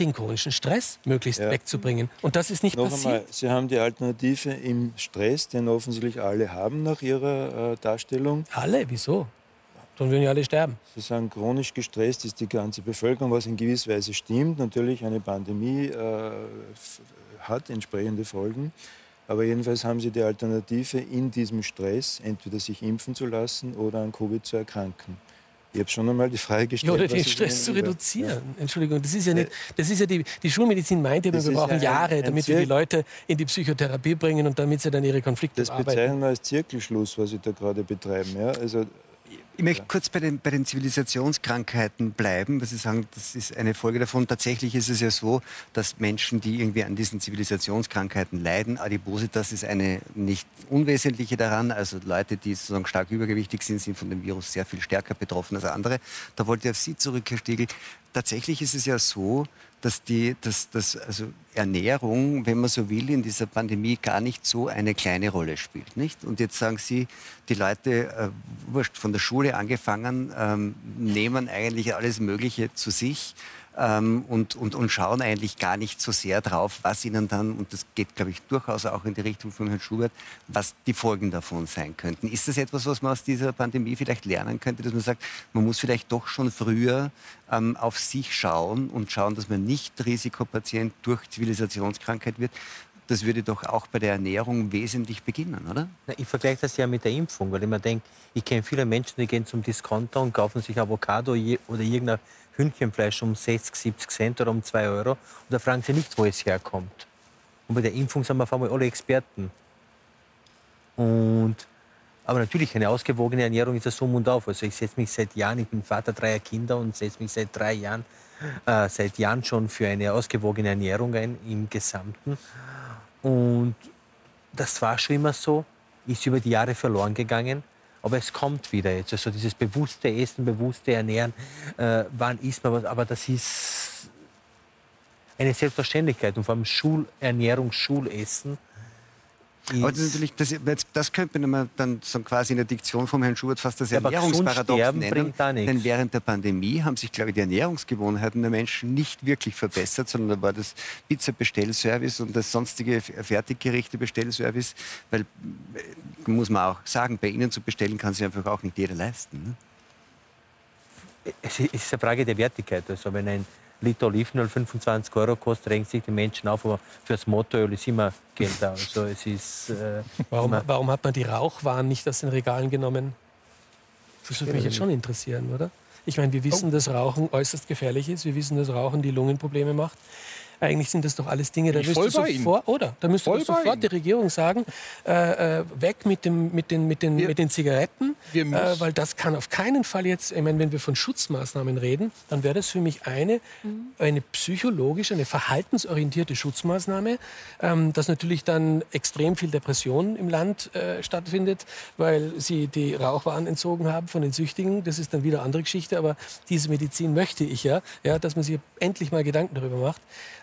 den chronischen Stress möglichst ja. wegzubringen. Und das ist nicht Noch passiert. Einmal, Sie haben die Alternative im Stress, den offensichtlich alle haben nach Ihrer äh, Darstellung. Alle? Wieso? Dann würden ja alle sterben. Sie sagen, chronisch gestresst ist die ganze Bevölkerung, was in gewisser Weise stimmt. Natürlich, eine Pandemie äh, hat entsprechende Folgen. Aber jedenfalls haben Sie die Alternative, in diesem Stress entweder sich impfen zu lassen oder an Covid zu erkranken. Ich habe schon einmal die Frage gestellt. Ja, oder den Stress zu reduzieren. Ja. Entschuldigung, das ist ja nicht. Das ist ja die, die Schulmedizin meint immer, wir brauchen ja Jahre, damit wir die Leute in die Psychotherapie bringen und damit sie dann ihre Konflikte das arbeiten. Das bezeichnen wir als Zirkelschluss, was Sie da gerade betreiben. Ja? Also ich möchte kurz bei den, bei den Zivilisationskrankheiten bleiben, weil Sie sagen, das ist eine Folge davon. Tatsächlich ist es ja so, dass Menschen, die irgendwie an diesen Zivilisationskrankheiten leiden, Adipositas ist eine nicht unwesentliche daran. Also Leute, die sozusagen stark übergewichtig sind, sind von dem Virus sehr viel stärker betroffen als andere. Da wollte ich auf Sie zurück, Herr Stiegel. Tatsächlich ist es ja so, dass die dass, dass also Ernährung, wenn man so will, in dieser Pandemie gar nicht so eine kleine Rolle spielt. Nicht? Und jetzt sagen Sie, die Leute, äh, wurscht, von der Schule angefangen, ähm, nehmen eigentlich alles Mögliche zu sich ähm, und, und, und schauen eigentlich gar nicht so sehr drauf, was ihnen dann, und das geht, glaube ich, durchaus auch in die Richtung von Herrn Schubert, was die Folgen davon sein könnten. Ist das etwas, was man aus dieser Pandemie vielleicht lernen könnte, dass man sagt, man muss vielleicht doch schon früher ähm, auf sich schauen und schauen, dass man nicht Risikopatient durch Zivilisationskrankheit wird, das würde doch auch bei der Ernährung wesentlich beginnen, oder? Ich vergleiche das ja mit der Impfung, weil ich mir denke, ich kenne viele Menschen, die gehen zum Discounter und kaufen sich Avocado oder irgendein Hühnchenfleisch um 60, 70 Cent oder um 2 Euro. Und da fragen sie nicht, wo es herkommt. Und bei der Impfung sind wir auf einmal alle Experten. Und, aber natürlich, eine ausgewogene Ernährung ist ja so und auf. Also ich setze mich seit Jahren, ich bin Vater dreier Kinder und setze mich seit drei Jahren, äh, seit Jahren schon für eine ausgewogene Ernährung ein im Gesamten. Und das war schon immer so, ist über die Jahre verloren gegangen. Aber es kommt wieder jetzt. Also dieses bewusste Essen, bewusste Ernähren, äh, wann isst man was, aber das ist eine Selbstverständlichkeit. Und vor allem Schulernährung, Schulessen aber das, natürlich, das, das könnte man dann so quasi in der Diktion vom Herrn Schubert fast das ja, Ernährungsparadox nennen. Denn während der Pandemie haben sich, glaube ich, die Ernährungsgewohnheiten der Menschen nicht wirklich verbessert, sondern da war das Pizza-Bestellservice und das sonstige Fertiggerichte-Bestellservice, weil, äh, muss man auch sagen, bei Ihnen zu bestellen kann sich einfach auch nicht jeder leisten. Ne? Es ist eine Frage der Wertigkeit. Also wenn ein Liter Olivenöl 25 Euro kostet, regen sich die Menschen auf, aber für das Motoröl ist immer Geld da. Also es ist, äh, warum, warum, hat man die Rauchwaren nicht aus den Regalen genommen? Das würde mich jetzt schon interessieren, oder? Ich meine, wir wissen, oh. dass Rauchen äußerst gefährlich ist. Wir wissen, dass Rauchen die Lungenprobleme macht. Eigentlich sind das doch alles Dinge, da müsste sofort, oder? Da müsste sofort die Regierung sagen, äh, äh, weg mit, dem, mit, den, mit, den, mit den Zigaretten äh, weil das kann auf keinen Fall jetzt, ich meine, wenn wir von Schutzmaßnahmen reden, dann wäre das für mich eine, mhm. eine psychologische, eine verhaltensorientierte Schutzmaßnahme, ähm, dass natürlich dann extrem viel Depression im Land äh, stattfindet, weil sie die Rauchwaren entzogen haben von den Süchtigen. Das ist dann wieder eine andere Geschichte, aber diese Medizin möchte ich ja, ja dass man sich endlich mal Gedanken darüber macht.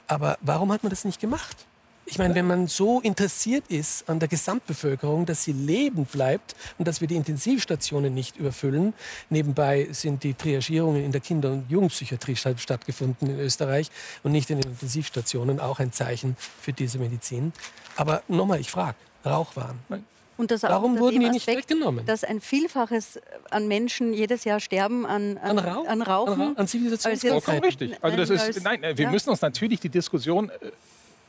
Aber warum hat man das nicht gemacht? Ich meine, wenn man so interessiert ist an der Gesamtbevölkerung, dass sie lebend bleibt und dass wir die Intensivstationen nicht überfüllen. Nebenbei sind die Triagierungen in der Kinder- und Jugendpsychiatrie stattgefunden in Österreich und nicht in den Intensivstationen. Auch ein Zeichen für diese Medizin. Aber nochmal, ich frage, Rauchwaren. Und das Warum wurden die nicht Aspekt, weggenommen? Dass ein Vielfaches an Menschen jedes Jahr sterben an, an, an, Rauch? an Rauchen. An, an Zivilisationskrankheiten. richtig. Also das ist, nein, wir ja. müssen uns natürlich die Diskussion äh,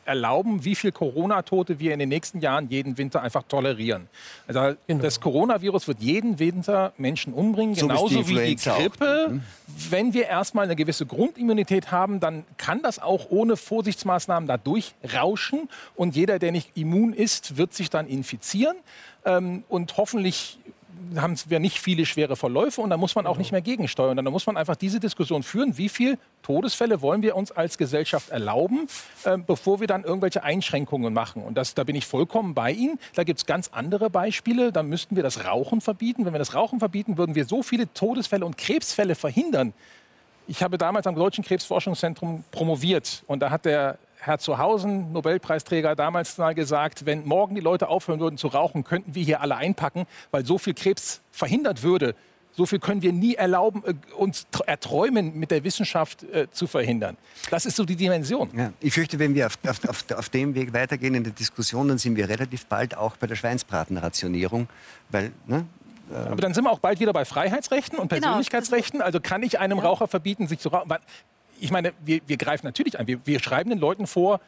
erlauben, wie viel Corona-Tote wir in den nächsten Jahren jeden Winter einfach tolerieren. Also genau. das Coronavirus wird jeden Winter Menschen umbringen, so genauso die wie die Grippe. Mhm. Wenn wir erstmal eine gewisse Grundimmunität haben, dann kann das auch ohne Vorsichtsmaßnahmen da durchrauschen. Und jeder, der nicht immun ist, wird sich dann infizieren. Ähm, und hoffentlich haben wir nicht viele schwere Verläufe und da muss man auch nicht mehr gegensteuern. Dann muss man einfach diese Diskussion führen, wie viele Todesfälle wollen wir uns als Gesellschaft erlauben, äh, bevor wir dann irgendwelche Einschränkungen machen. Und das, da bin ich vollkommen bei Ihnen. Da gibt es ganz andere Beispiele. Da müssten wir das Rauchen verbieten. Wenn wir das Rauchen verbieten, würden wir so viele Todesfälle und Krebsfälle verhindern. Ich habe damals am Deutschen Krebsforschungszentrum promoviert und da hat der Herr Zuhausen, Nobelpreisträger, damals mal gesagt, wenn morgen die Leute aufhören würden zu rauchen, könnten wir hier alle einpacken, weil so viel Krebs verhindert würde. So viel können wir nie erlauben, äh, uns erträumen, mit der Wissenschaft äh, zu verhindern. Das ist so die Dimension. Ja, ich fürchte, wenn wir auf, auf, auf, auf, dem Weg weitergehen in der Diskussion, dann sind wir relativ bald auch bei der Schweinsbratenrationierung. Weil, ne, äh, aber dann sind wir auch bald wieder bei Freiheitsrechten und genau. Persönlichkeitsrechten. Also kann ich einem Raucher verbieten, sich zu rauchen? Ich meine, wir, wir greifen natürlich ein. Wir, wir schreiben den Leuten vor,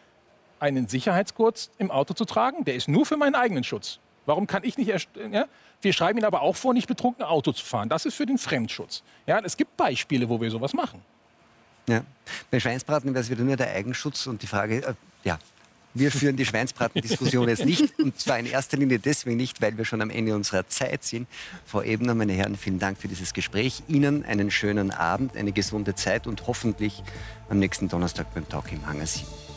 einen Sicherheitsgurt im Auto zu tragen. Der ist nur für meinen eigenen Schutz. Warum kann ich nicht... Ja? Wir schreiben ihnen aber auch vor, nicht betrunken Auto zu fahren. Das ist für den Fremdschutz. Ja, es gibt Beispiele, wo wir sowas machen. Ja. Bei Schweinsbraten wäre es wieder nur der Eigenschutz und die Frage, äh, ja, wir führen die Schweinsbratendiskussion jetzt nicht. Und zwar in erster Linie deswegen nicht, weil wir schon am Ende unserer Zeit sind. Frau Ebner, meine Herren, vielen Dank für dieses Gespräch. Ihnen einen schönen Abend, eine gesunde Zeit und hoffentlich am nächsten Donnerstag beim Talk im Hangar 7.